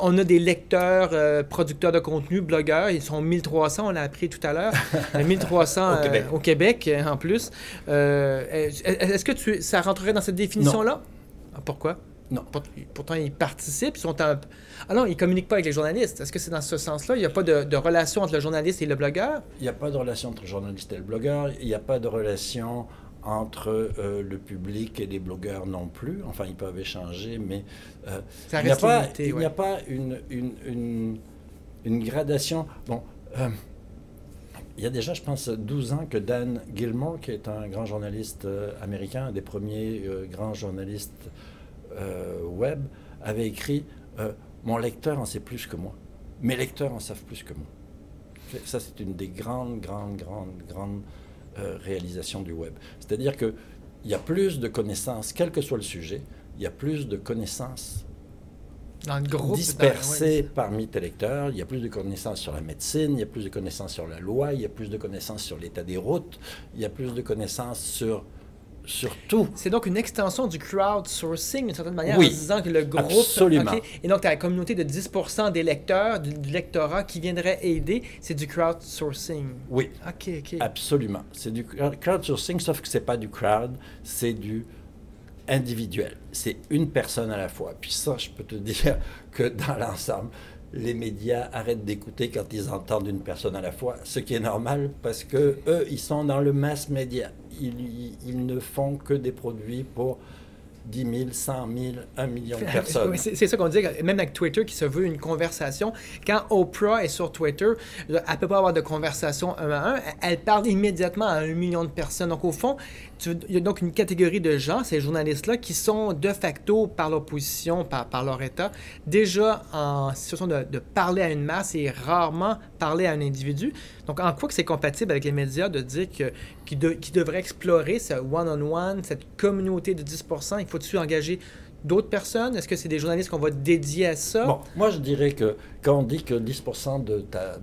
On a des lecteurs, euh, producteurs de contenu, blogueurs, ils sont 1300, on l'a appris tout à l'heure. Euh, 1300 Au euh, Québec. au Québec, en plus. Euh, est- Est-ce que tu, ça rentrerait dans cette définition-là? Ah, pourquoi? Non. Pour- Pourtant, ils participent, ils sont un... Ah non, ils communiquent pas avec les journalistes. Est-ce que c'est dans ce sens-là? Il n'y a pas de, de relation entre le journaliste et le blogueur? Il n'y a pas de relation entre le journaliste et le blogueur, il n'y a pas de relation entre euh, le public et les blogueurs non plus. Enfin, ils peuvent échanger, mais euh, il n'y a pas, limité, il n'y ouais. a pas une, une, une, une gradation. Bon, euh, il y a déjà, je pense, 12 ans que Dan Gilmore, qui est un grand journaliste américain, un des premiers grands journalistes web, avait écrit Mon lecteur en sait plus que moi. Mes lecteurs en savent plus que moi. Ça, c'est une des grandes, grandes, grandes, grandes euh, réalisations du web. C'est-à-dire qu'il y a plus de connaissances, quel que soit le sujet, il y a plus de connaissances Dans le groupe. dispersées dans- parmi tes lecteurs. Il y a plus de connaissances sur la médecine, il y a plus de connaissances sur la loi, il y a plus de connaissances sur l'état des routes, il y a plus de connaissances sur, C'est donc une extension du crowdsourcing d'une certaine manière Oui, en disant que le groupe. absolument. Et donc, tu as la communauté de 10% des lecteurs, du, du lectorat qui viendrait aider. C'est du crowdsourcing. Oui, OK, OK. absolument. C'est du crowdsourcing, sauf que c'est pas du crowd, c'est du individuel. C'est une personne à la fois. Puis ça, je peux te dire que dans l'ensemble, les médias arrêtent d'écouter quand ils entendent une personne à la fois, ce qui est normal parce que eux, ils sont dans le mass média. Ils, ne font que des produits pour 10 000, 100 000, 1 million de personnes. C'est ça qu'on dit, même avec Twitter qui se veut une conversation. Quand Oprah est sur Twitter, elle ne peut pas avoir de conversation un à un. Elle parle immédiatement à un million de personnes. Donc, au fond, il y a donc une catégorie de gens, ces journalistes-là, qui sont de facto, par leur position, par, par leur état, déjà en situation de, parler à une masse et rarement parler à un individu. Donc, en quoi que c'est compatible avec les médias de dire que, qu'ils de- devraient explorer ce one-on-one, cette communauté de 10%, il faut-tu engager d'autres personnes? Est-ce que c'est des journalistes qu'on va dédier à ça? Moi je dirais que quand on dit que 10% de ta,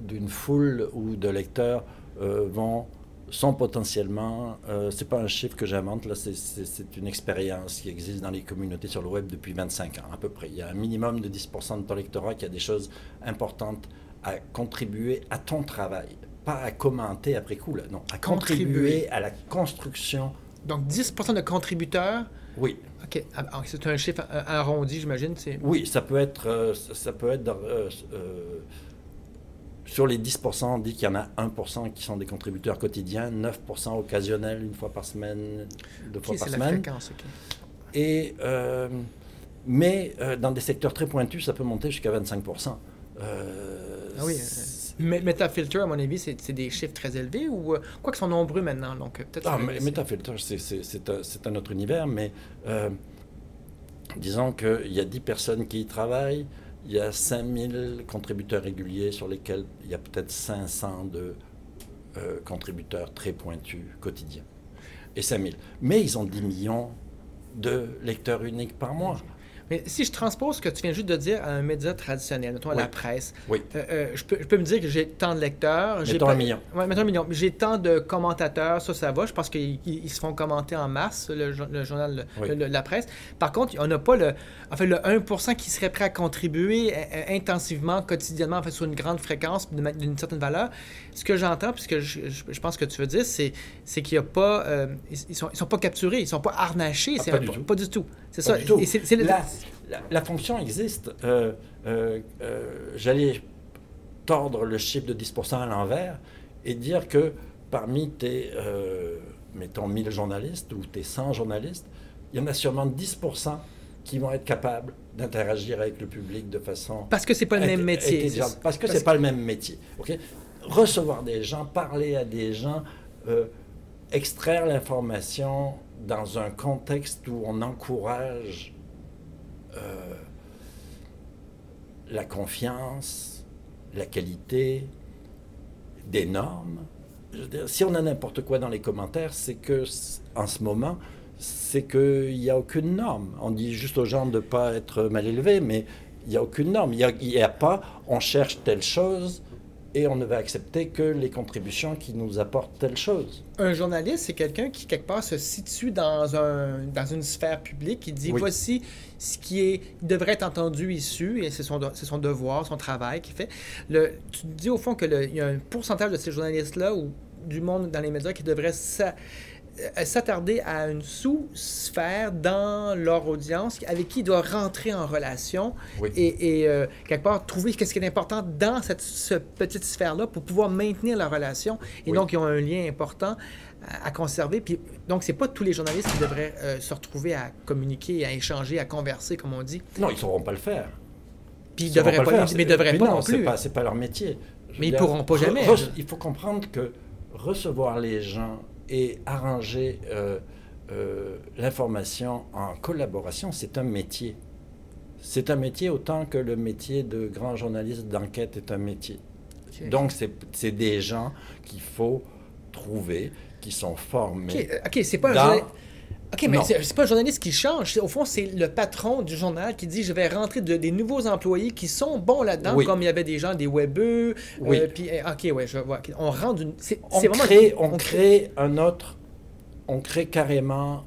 d'une foule ou de lecteurs euh, vont sont potentiellement, euh, c'est pas un chiffre que j'invente, là, c'est, une expérience qui existe dans les communautés sur le web depuis 25 ans à peu près. Il y a un minimum de 10% de ton lectorat qui a des choses importantes à contribuer à ton travail, pas à commenter après coup, là, non, à Contribuer. contribuer à la construction. Donc, 10% de contributeurs? Oui, OK. Ah, ah, C'est un chiffre euh, arrondi, j'imagine. Oui, ça peut être, euh, ça peut être euh, sur les 10%, on dit qu'il y en a 1% qui sont des contributeurs quotidiens, 9% occasionnels une fois par semaine, deux fois par c'est la semaine. fréquence. OK. Et, euh, mais euh, dans des secteurs très pointus, ça peut monter jusqu'à 25%. Euh, Ah oui. euh, Metafilter, à mon avis, c'est, des chiffres très élevés ou euh, quoi qu'ils sont nombreux maintenant. Donc, peut-être. Ah, que Metafilter, c'est- un, un autre univers, mais disons qu'il y a 10 personnes qui y travaillent, il y a 5000 contributeurs réguliers sur lesquels il y a peut-être 500 de euh, contributeurs très pointus quotidiens. Et 5000. Mais ils ont 10 millions de lecteurs uniques par mois. Mais si je transpose ce que tu viens juste de dire à un média traditionnel, mettons à Oui. la presse, Oui. euh, euh, je, peux, je peux me dire que j'ai tant de lecteurs. j'ai Mettons pas- un million. Ouais, mettons un million. J'ai tant de commentateurs, ça, ça va. Je pense qu'ils ils- ils se font commenter en masse, le, jo- le journal, le- Oui. le- la presse. Par contre, on n'a pas le, en fait, le 1% qui serait prêt à contribuer euh, intensivement, quotidiennement, en fait, sur une grande fréquence, d'une certaine valeur. Ce que j'entends, puisque je, je, je pense que tu veux dire, c'est, qu'il n'y a pas. euh, ils, ils sont, ils sont pas capturés, ils sont pas harnachés. Ah, pas du. Pas du tout. C'est ça. du tout. Et le- la, la- la fonction existe. Euh, euh, euh, J'allais tordre le chiffre de 10% à l'envers et dire que parmi tes, mettons, 1000 journalistes ou tes 100 journalistes, il y en a sûrement 10% qui vont être capables d'interagir avec le public de façon Parce que c'est pas le même métier. Parce que c'est pas le même métier. ok? Recevoir des gens, parler à des gens, extraire l'information dans un contexte où on encourage euh, la confiance, la qualité, des normes. Si on a n'importe quoi dans les commentaires, c'est que en ce moment, c'est qu'il n'y a aucune norme. On dit juste aux gens de ne pas être mal élevés, mais il n'y a aucune norme. Il n'y a pas on cherche telle chose et on ne va accepter que les contributions qui nous apportent telle chose. Un journaliste, c'est quelqu'un qui, quelque part, se situe dans, un, dans une sphère publique, qui dit Oui. voici ce qui est, devrait être entendu issu, et c'est son, c'est son devoir, son travail qu'il fait. Le, tu dis au fond qu'il y a un pourcentage de ces journalistes-là, ou du monde dans les médias, qui devrait euh, s'attarder à une sous-sphère dans leur audience avec qui ils doivent rentrer en relation Oui. et, et, euh, quelque part trouver qu'est-ce qui est important dans cette ce petite sphère-là pour pouvoir maintenir la relation. Et Oui. donc, ils ont un lien important à, à conserver. Puis, donc, c'est pas tous les journalistes qui devraient euh, se retrouver à communiquer, à échanger, à converser, comme on dit. Non, ils ne sauront pas le faire. Puis, ils sauront devraient le pas, faire. mais devraient Puis pas non, plus. pas, c'est pas leur métier. Je Mais ils dire, pourront pas re- jamais. re- il faut comprendre que recevoir les gens et arranger euh, euh, l'information en collaboration, c'est un métier. C'est un métier autant que le métier de grand journaliste d'enquête est un métier. Donc, c'est des gens qu'il faut trouver, qui sont formés. OK, euh, c'est pas un OK, mais c'est pas un journaliste qui change. Au fond, c'est le patron du journal qui dit je vais rentrer de- des nouveaux employés qui sont bons là-dedans, Oui. comme il y avait des gens, des webeux. Oui. euh, puis, euh, OK, ouais, je vois. On rentre d'une. C'est on vraiment. on crée un autre, on crée carrément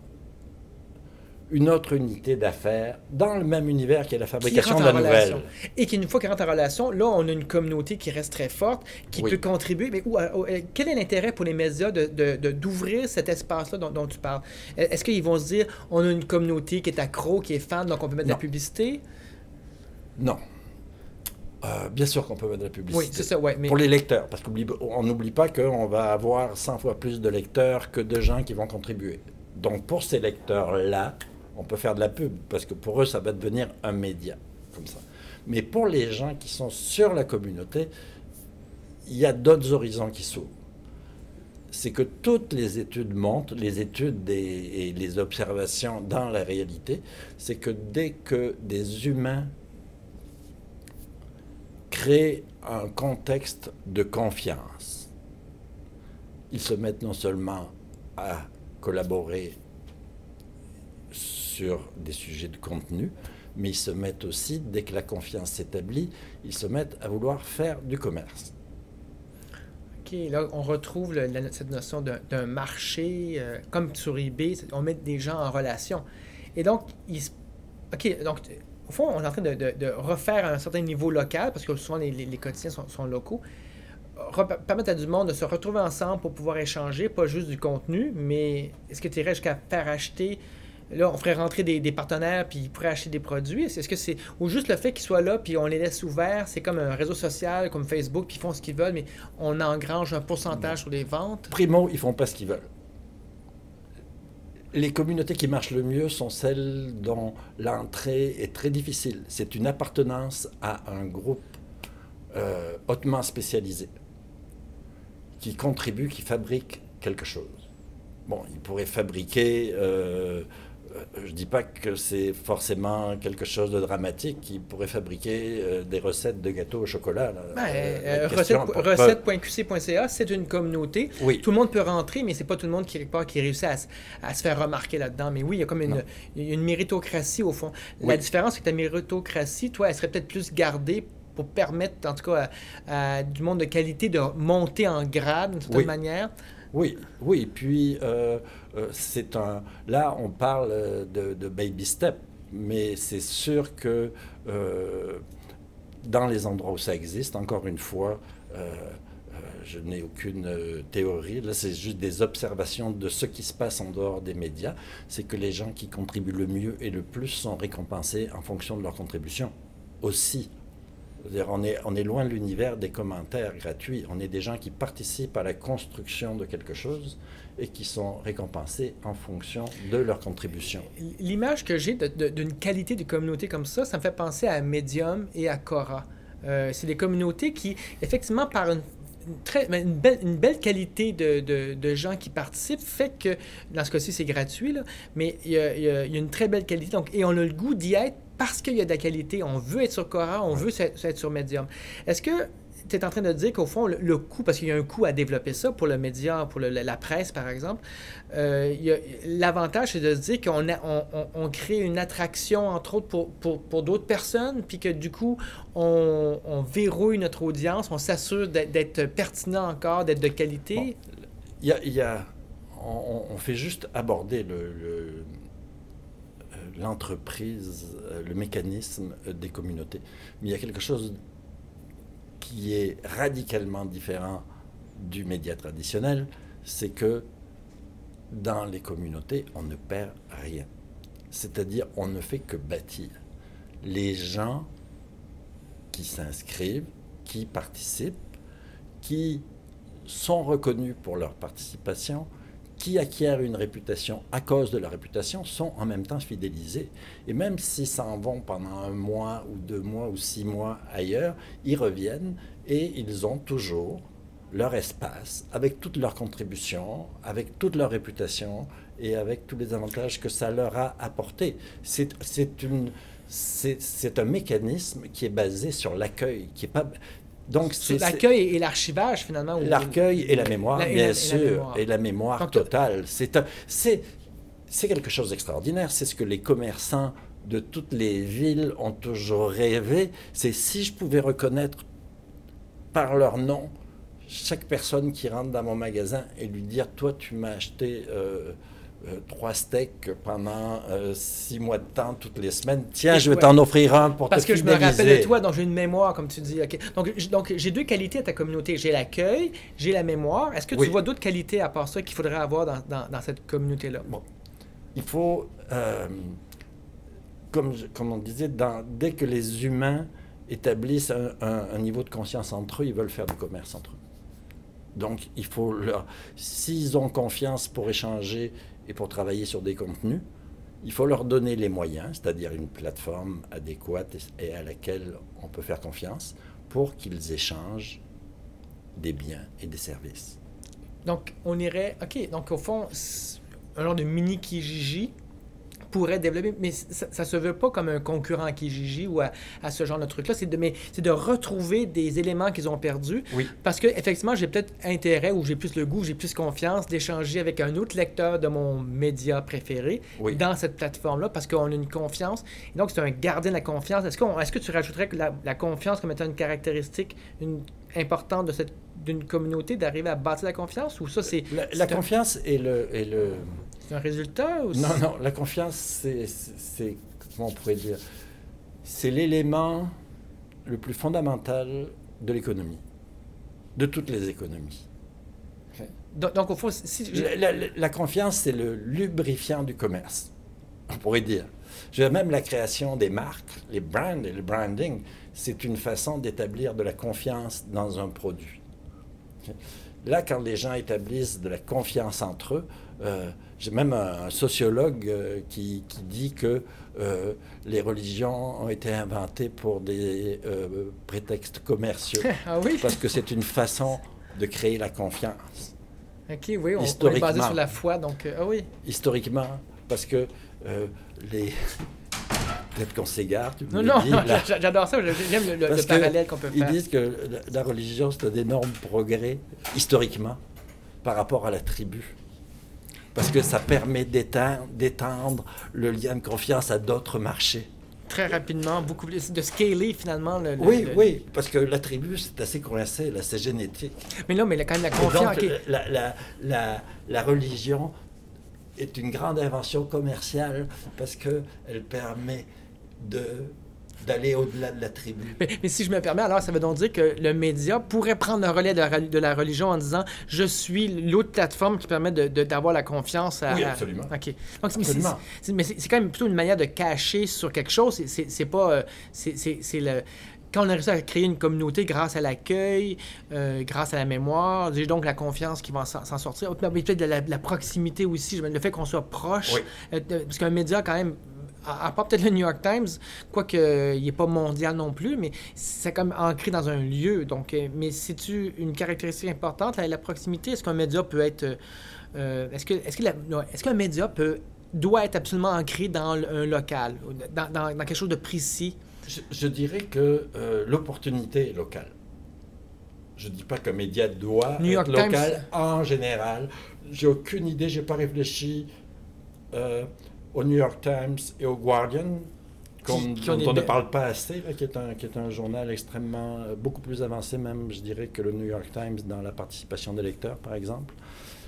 une autre unité d'affaires dans le même univers qui est la qui fabrication de la nouvelle. relation. Et qu'une fois qu'il rentre en relation, là, on a une communauté qui reste très forte, qui Oui. peut contribuer. Mais où, euh, quel est l'intérêt pour les médias de- de- d'ouvrir cet espace-là dont, dont tu parles? Euh, Est-ce qu'ils vont se dire, on a une communauté qui est accro, qui est fan, donc on peut mettre de la publicité? Non. Euh, bien sûr qu'on peut mettre de la publicité. Oui, c'est ça, ouais. Mais... Pour les lecteurs, parce qu'on n'oublie pas qu'on va avoir 100 fois plus de lecteurs que de gens qui vont contribuer. Donc pour ces lecteurs-là, on peut faire de la pub, parce que pour eux, ça va devenir un média, comme ça. Mais pour les gens qui sont sur la communauté, il y a d'autres horizons qui s'ouvrent. C'est que toutes les études montrent, les études des- et les observations dans la réalité, c'est que dès que des humains créent un contexte de confiance, ils se mettent non seulement à collaborer sur des sujets de contenu, mais ils se mettent aussi, dès que la confiance s'établit, ils se mettent à vouloir faire du commerce. OK, là, on retrouve cette notion d'un marché, euh, comme sur eBay, on met des gens en relation. Et donc, il se- OK, donc, au fond, on est en train de, refaire à un certain niveau local, parce que souvent les, les- quotidiens sont, sont locaux, Re- permettre à du monde de se retrouver ensemble pour pouvoir échanger, pas juste du contenu, mais est-ce que tu irais jusqu'à faire acheter Là, on ferait rentrer des, partenaires, puis ils pourraient acheter des produits. Est-ce que c'est. Ou juste le fait qu'ils soient là, puis on les laisse ouverts, c'est comme un réseau social, comme Facebook, puis ils font ce qu'ils veulent, mais on engrange un pourcentage sur les ventes? Primo, ils font pas ce qu'ils veulent. Les communautés qui marchent le mieux sont celles dont l'entrée est très difficile. C'est une appartenance à un groupe euh, hautement spécialisé qui contribue, qui fabrique quelque chose. Bon, ils pourraient fabriquer, euh, je ne dis pas que c'est forcément quelque chose de dramatique, ils pourraient fabriquer euh, des recettes de gâteaux au chocolat. Ben, Euh, euh, recette- Recette.qc.ca, c'est une communauté. Oui. Tout le monde peut rentrer, mais c'est pas tout le monde qui, qui réussit à, se- à se faire remarquer là-dedans. Mais oui, il y a comme une, une méritocratie au fond. La différence, c'est que ta méritocratie, toi, elle serait peut-être plus gardée pour permettre, en tout cas, à, à du monde de qualité de monter en grade d'une certaine Oui. manière. Oui, oui. Puis euh, euh, c'est un. Là, on parle euh, de, baby step, mais c'est sûr que euh, dans les endroits où ça existe, encore une fois, euh, euh, je n'ai aucune euh, théorie. Là, c'est juste des observations de ce qui se passe en dehors des médias. C'est que les gens qui contribuent le mieux et le plus sont récompensés en fonction de leur contribution aussi. On est, on est loin de l'univers des commentaires gratuits. On est des gens qui participent à la construction de quelque chose et qui sont récompensés en fonction de leur contribution. L'image que j'ai d'une qualité de communauté comme ça, ça me fait penser à Medium et à Cora. Euh, c'est des communautés qui, effectivement, par une, très, une, belle, une belle qualité de, de- de gens qui participent, fait que, dans ce cas-ci, c'est gratuit, là, mais il y, a, il y a- il y a une très belle qualité. Donc, et on a le goût d'y être parce qu'il y a de la qualité. On veut être sur Cora, on veut être sur Medium. Est-ce que tu es en train de dire qu'au fond, le, coût, parce qu'il y a un coût à développer ça pour le média, pour la presse, par exemple, euh, l'avantage, c'est de se dire qu'on crée une attraction, entre autres, pour, d'autres personnes, puis que du coup, on, verrouille notre audience, on s'assure d'être- pertinent encore, d'être de qualité. Y a, on, fait juste aborder euh, l'entreprise, euh, le mécanisme des communautés. Mais il y a quelque chose qui est radicalement différent du média traditionnel, c'est que dans les communautés, on ne perd rien. C'est-à-dire, on ne fait que bâtir. Les gens qui s'inscrivent, qui participent, qui sont reconnus pour leur participation, qui acquièrent une réputation à cause de leur réputation, sont en même temps fidélisés. Et même s'ils s'en vont pendant un mois ou deux mois ou six mois ailleurs, ils reviennent et ils ont toujours leur espace, avec toutes leurs contributions, avec toute leur réputation et avec tous les avantages que ça leur a apporté. C'est c'est une c'est c'est un mécanisme qui est basé sur l'accueil, qui est pas donc c'est l'accueil et l'archivage, finalement. L'accueil et la mémoire, La- et bien la- et la sûr, mémoire. et la mémoire Donc, totale. C'est c'est c'est quelque chose d'extraordinaire. C'est ce que les commerçants de toutes les villes ont toujours rêvé. C'est si je pouvais reconnaître par leur nom chaque personne qui rentre dans mon magasin et lui dire Toi, tu m'as acheté euh, trois steaks pendant euh, six mois de temps, toutes les semaines. Tiens, je vais ouais. t'en offrir un pour Parce te que je me rappelle de toi, donc j'ai une mémoire, comme tu dis. ok. Donc, donc j'ai deux qualités à ta communauté. J'ai l'accueil, j'ai la mémoire. Est-ce que Oui. tu vois d'autres qualités à part ça qu'il faudrait avoir dans, dans- dans cette communauté-là? Bon. Il faut, euh, comme, je- comme on disait, dans- dès que les humains établissent un, un- un niveau de conscience entre eux, ils veulent faire du commerce entre eux. Donc, il faut leur. S'ils ont confiance pour échanger et pour travailler sur des contenus, il faut leur donner les moyens, c'est-à-dire une plateforme adéquate et, à laquelle on peut faire confiance, pour qu'ils échangent des biens et des services. Donc, on irait. OK, donc au fond, un genre de mini Kijiji pourrait développer, mais ça, ça se veut pas comme un concurrent à Kijiji ou à, à ce genre de truc-là. C'est de, mais c'est de retrouver des éléments qu'ils ont perdus. Oui. Parce que, effectivement, j'ai peut-être intérêt ou j'ai plus le goût, j'ai plus confiance d'échanger avec un autre lecteur de mon média préféré Oui. dans cette plateforme-là parce qu'on a une confiance. Et donc, c'est un gardien de la confiance. Est-ce, qu'on, est-ce que tu rajouterais que la, la confiance comme étant une caractéristique une, importante de cette, d'une communauté d'arriver à bâtir la confiance ou ça, c'est, La, la un- confiance est le, est le, c'est un résultat ou Non, non, la confiance, c'est, c'est- comment on pourrait dire, c'est l'élément le plus fondamental de l'économie, de toutes les économies. Donc, donc, au fond, si... La, la- la- la confiance, c'est le lubrifiant du commerce, on pourrait dire, même la création des marques, les brands et le branding, c'est une façon d'établir de la confiance dans un produit. Là, quand les gens établissent de la confiance entre eux, euh, j'ai même un, un sociologue euh, qui, qui dit que euh, les religions ont été inventées pour des prétextes commerciaux, ah oui? parce que c'est une façon de créer la confiance OK, oui, on, on est basé sur la foi, donc... ah oui. historiquement, parce que les. Peut-être qu'on s'égare, Non, non, non, j'adore ça, j'aime le, parallèle qu'on peut Ils faire. disent que la, religion, c'est un énorme progrès, historiquement, par rapport à la tribu. Parce que ça permet d'étendre, le lien de confiance à d'autres marchés. Très rapidement, beaucoup plus... De scaler, finalement, le... Oui, le- oui, parce que la tribu, c'est assez coincé, là, c'est génétique. Mais là, mais là, quand même, la confiance... donc, OK. la, la- la- la religion est une grande invention commerciale parce qu'elle permet de, d'aller au-delà de la tribu. Mais, mais si je me permets, alors ça veut donc dire que le média pourrait prendre le relais de la, reli- de la religion en disant je suis l'autre plateforme qui permet de- de- d'avoir la confiance à. Oui, à- absolument. OK. Donc, Absolument. mais c'est quand même plutôt une manière de cacher sur quelque chose. C'est- pas. euh, c'est- le. Quand on a réussi à créer une communauté grâce à l'accueil, euh, grâce à la mémoire, j'ai donc la confiance qui va s'en sortir. Mais peut-être de la, de la proximité aussi, le fait qu'on soit proche. Oui. Euh, de- parce qu'un média, quand même, à, à part peut-être le New York Times, quoique euh, il n'est pas mondial non plus, mais c'est comme ancré dans un lieu. Donc, euh, mais c'est-tu une caractéristique importante, la, la proximité? Est-ce qu'un média peut être... euh, est-ce que, est-ce que est-ce qu'un média peut doit être absolument ancré dans un local, dans, dans- dans quelque chose de précis? Je, je dirais que euh, l'opportunité est locale. Je ne dis pas qu'un média doit New être York local Times. en général. J'ai aucune idée, j'ai pas réfléchi euh, au New York Times et au Guardian, Qui- qui dont on ne parle pas assez, là, qui, est un, qui est un journal extrêmement, euh, beaucoup plus avancé même, je dirais, que le New York Times dans la participation des lecteurs, par exemple.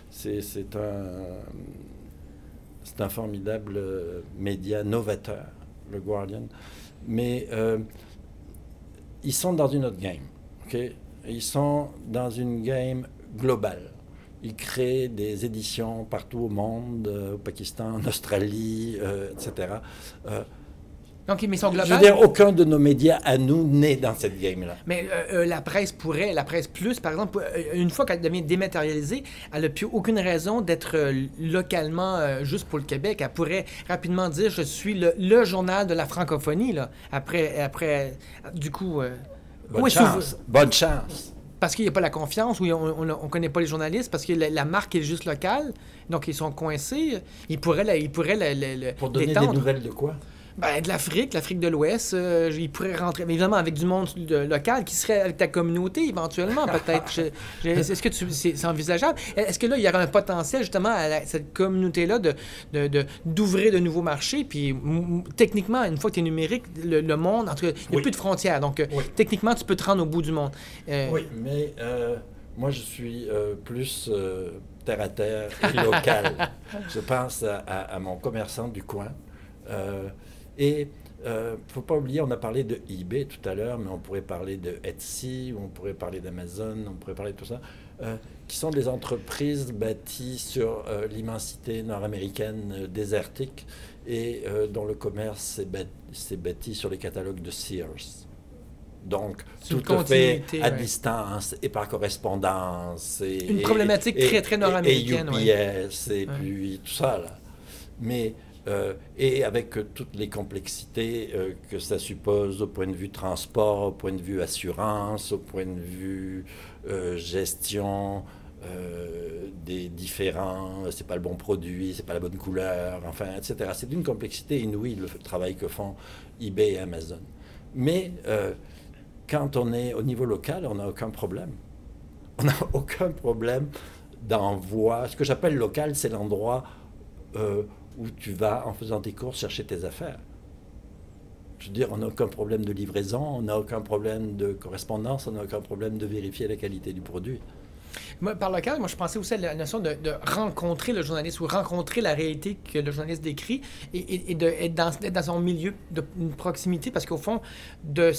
C'est c'est un, c'est un formidable euh, média novateur, le Guardian. Mais euh, ils sont dans une autre game. ok? Ils sont dans une game globale. Ils créent des éditions partout au monde, euh, au Pakistan, en Australie, euh, etc. Euh, Donc, mais sont je veux dire, aucun de nos médias à nous n'est dans cette game-là. Mais euh, euh, la presse pourrait, la presse plus, par exemple, une fois qu'elle devient dématérialisée, elle n'a plus aucune raison d'être euh, localement juste pour le Québec. Elle pourrait rapidement dire je suis le, le journal de la francophonie. Là. Après, après, du coup, Bonne chance. Bonne chance. Parce qu'il n'y a pas la confiance, ou on ne connaît pas les journalistes, parce que la, la marque est juste locale, donc ils sont coincés. Ils pourraient, la- ils pourraient la- Pour donner des l'étendre. nouvelles de quoi? Ben, de l'Afrique, l'Afrique de l'Ouest, euh, ils pourraient rentrer, mais évidemment avec du monde de- local qui serait avec ta communauté éventuellement, peut-être. Est-ce que c'est envisageable? Est-ce que là, il y aurait un potentiel justement à la- cette communauté-là de, de- de- d'ouvrir de, nouveaux marchés? Puis techniquement, une fois que tu es numérique, le, le monde, en tout cas, il n'y a Oui. plus de frontières. Donc, euh, Oui. techniquement, tu peux te rendre au bout du monde. Euh, Oui, mais euh, moi je suis plus terre à terre et local. je pense à, à- à mon commerçant du coin. Euh, et il ne faut pas oublier, on a parlé de eBay tout à l'heure, mais on pourrait parler de Etsy, ou on pourrait parler d'Amazon, on pourrait parler de tout ça, euh, qui sont des entreprises bâties sur euh, l'immensité nord-américaine euh, désertique et euh, dont le commerce s'est bâ- s'est bâti sur les catalogues de Sears. Donc, tout est fait à ouais. distance et par correspondance. Et, Une et- problématique et- très, très nord-américaine, Et, UPS, et Ouais. puis tout ça, là. Mais, euh, et avec toutes les complexités euh, que ça suppose au point de vue transport, au point de vue assurance, au point de vue euh, gestion des différents, c'est pas le bon produit, c'est pas la bonne couleur, enfin, etc. C'est d'une complexité inouïe le travail que font eBay et Amazon. Mais quand on est au niveau local, on n'a aucun problème. On n'a aucun problème d'envoi. Ce que j'appelle local, c'est l'endroit où tu vas, en faisant tes courses, chercher tes affaires. Je veux dire, on n'a aucun problème de livraison, on n'a aucun problème de correspondance, on n'a aucun problème de vérifier la qualité du produit. Par local, moi, je pensais aussi à la notion de, rencontrer le journaliste ou rencontrer la réalité que le journaliste décrit et, et, et de être dans, d'être dans son milieu, de, une proximité, parce qu'au fond, de,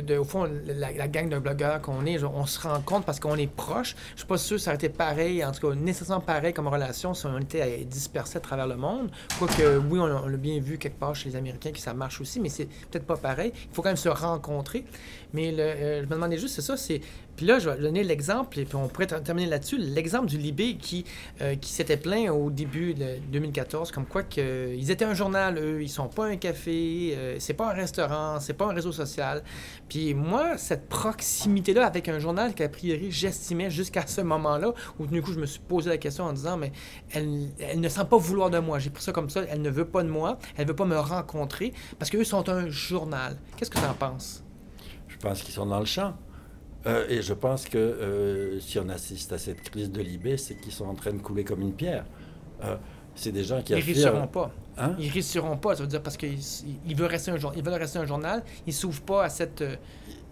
de, au fond la, la gang de blogueurs qu'on est, on se rencontre parce qu'on est proche. Je suis pas sûr que ça aurait été pareil, en tout cas nécessairement pareil comme relation si on était euh, dispersés à travers le monde. Quoique, oui, on, l'a bien vu quelque part chez les Américains que ça marche aussi, mais c'est peut-être pas pareil. Il faut quand même se rencontrer. Mais le, euh, je me demandais juste, c'est ça, c'est... Puis là, je vais donner l'exemple, et puis on pourrait là-dessus, l'exemple du Libé qui, euh, qui s'était plaint au début de 2014, comme quoi que, euh, étaient un journal, eux, ils sont pas un café, euh, c'est pas un restaurant, c'est pas un réseau social. Puis moi, cette proximité-là avec un journal qu'a priori j'estimais jusqu'à ce moment-là, où du coup je me suis posé la question en disant, mais elle, ne sent pas vouloir de moi. J'ai pris ça comme ça, elle ne veut pas de moi, elle veut pas me rencontrer, parce qu'eux sont un journal. Qu'est-ce que tu en penses? Je pense qu'ils sont dans le champ. Euh, et je pense que euh, si on assiste à cette crise de Libé, c'est qu'ils sont en train de couler comme une pierre. Euh, c'est des gens qui Ils affirment... réussiront pas. Hein? Ils réussiront pas, ça veut dire parce qu'ils ils veulent rester un journal, ils veulent rester un journal, ils s'ouvrent pas à cette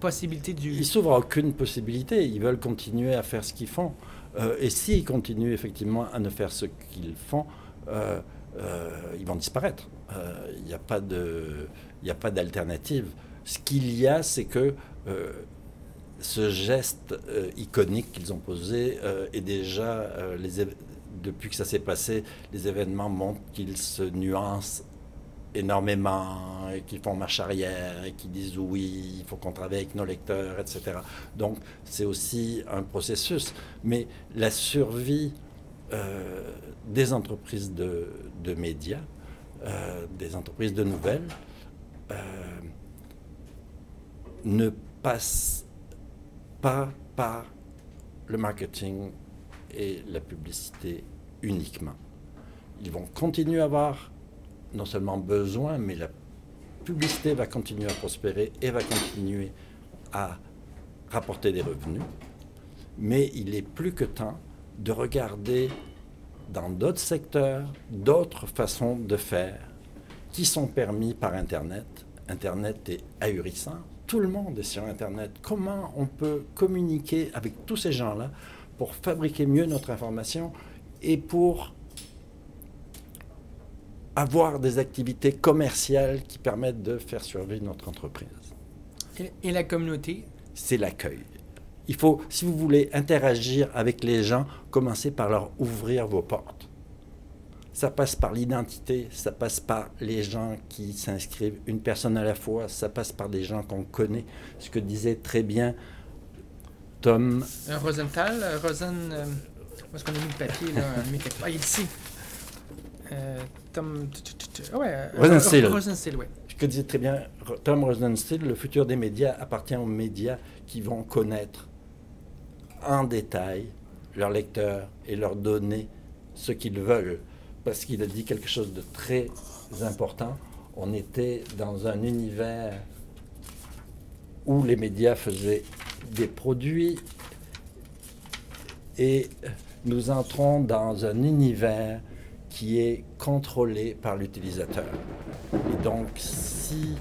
possibilité du. Ils s'ouvrent à aucune possibilité. Ils veulent continuer à faire ce qu'ils font. Et s'ils continuent effectivement à ne faire ce qu'ils font, ils vont disparaître. Il n'y a pas de, il a pas d'alternative. Ce qu'il y a, c'est que ce geste euh, iconique qu'ils ont posé euh, est déjà euh, les depuis que ça s'est passé, les événements montrent qu'ils se nuancent énormément, qu'ils font marche arrière, qu'ils disent oui, il faut qu'on travaille avec nos lecteurs, etc. Donc c'est aussi un processus. Mais la survie euh, des entreprises de, de médias, des entreprises de nouvelles, ne passe pas par le marketing et la publicité uniquement. Ils vont continuer à avoir non seulement besoin, mais la publicité va continuer à prospérer et va continuer à rapporter des revenus. Mais il est plus que temps de regarder dans d'autres secteurs, d'autres façons de faire qui sont permis par Internet. Internet est ahurissant. Tout le monde est sur Internet. Comment on peut communiquer avec tous ces gens-là pour fabriquer mieux notre information et pour avoir des activités commerciales qui permettent de faire survivre notre entreprise. Et, et la communauté, C'est l'accueil. Il faut, si vous voulez interagir avec les gens, commencez par leur ouvrir vos portes. Ça passe par l'identité, ça passe par les gens qui s'inscrivent, une personne à la fois, ça passe par des gens qu'on connaît. Ce que disait très bien Tom Euh, Rosenthal, euh, Rosen. euh, où est-ce qu'on a mis le papier là mis quelque. Ah, il est ici. Euh, Tom. ah ouais. Rosenstiel. Ro- Rosenstiel, ouais. Ce que disait très bien Tom Rosenstiel, le futur des médias appartient aux médias qui vont connaître en détail leurs lecteurs et leur donner ce qu'ils veulent. Parce qu'il a dit quelque chose de très important. On était dans un univers où les médias faisaient des produits et nous entrons dans un univers qui est contrôlé par l'utilisateur. Et donc, si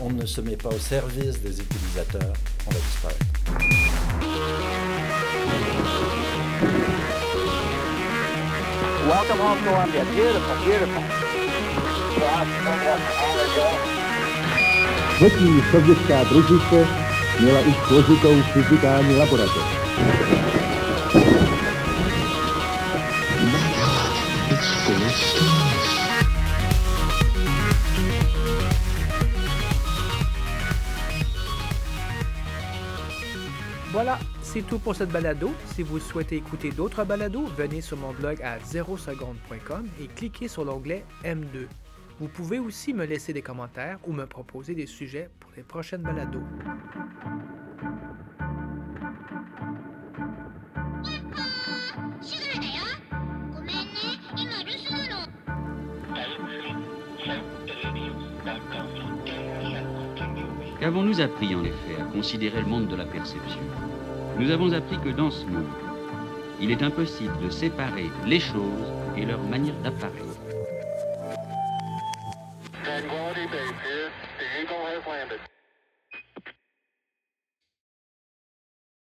on ne se met pas au service des utilisateurs, on va disparaître. Welcome home, Columbia. Beautiful, beautiful. Třetí sovětská družice měla už složitou fyzikální laboratoř. Voilà, C'est tout pour cette balado. Si vous souhaitez écouter d'autres balados, venez sur mon blog à 0seconde.com et cliquez sur l'onglet M2. Vous pouvez aussi me laisser des commentaires ou me proposer des sujets pour les prochaines balados. Qu'avons-nous appris en effet à considérer le monde de la perception? Nous avons appris que dans ce monde, il est impossible de séparer les choses et leur manière d'apparaître.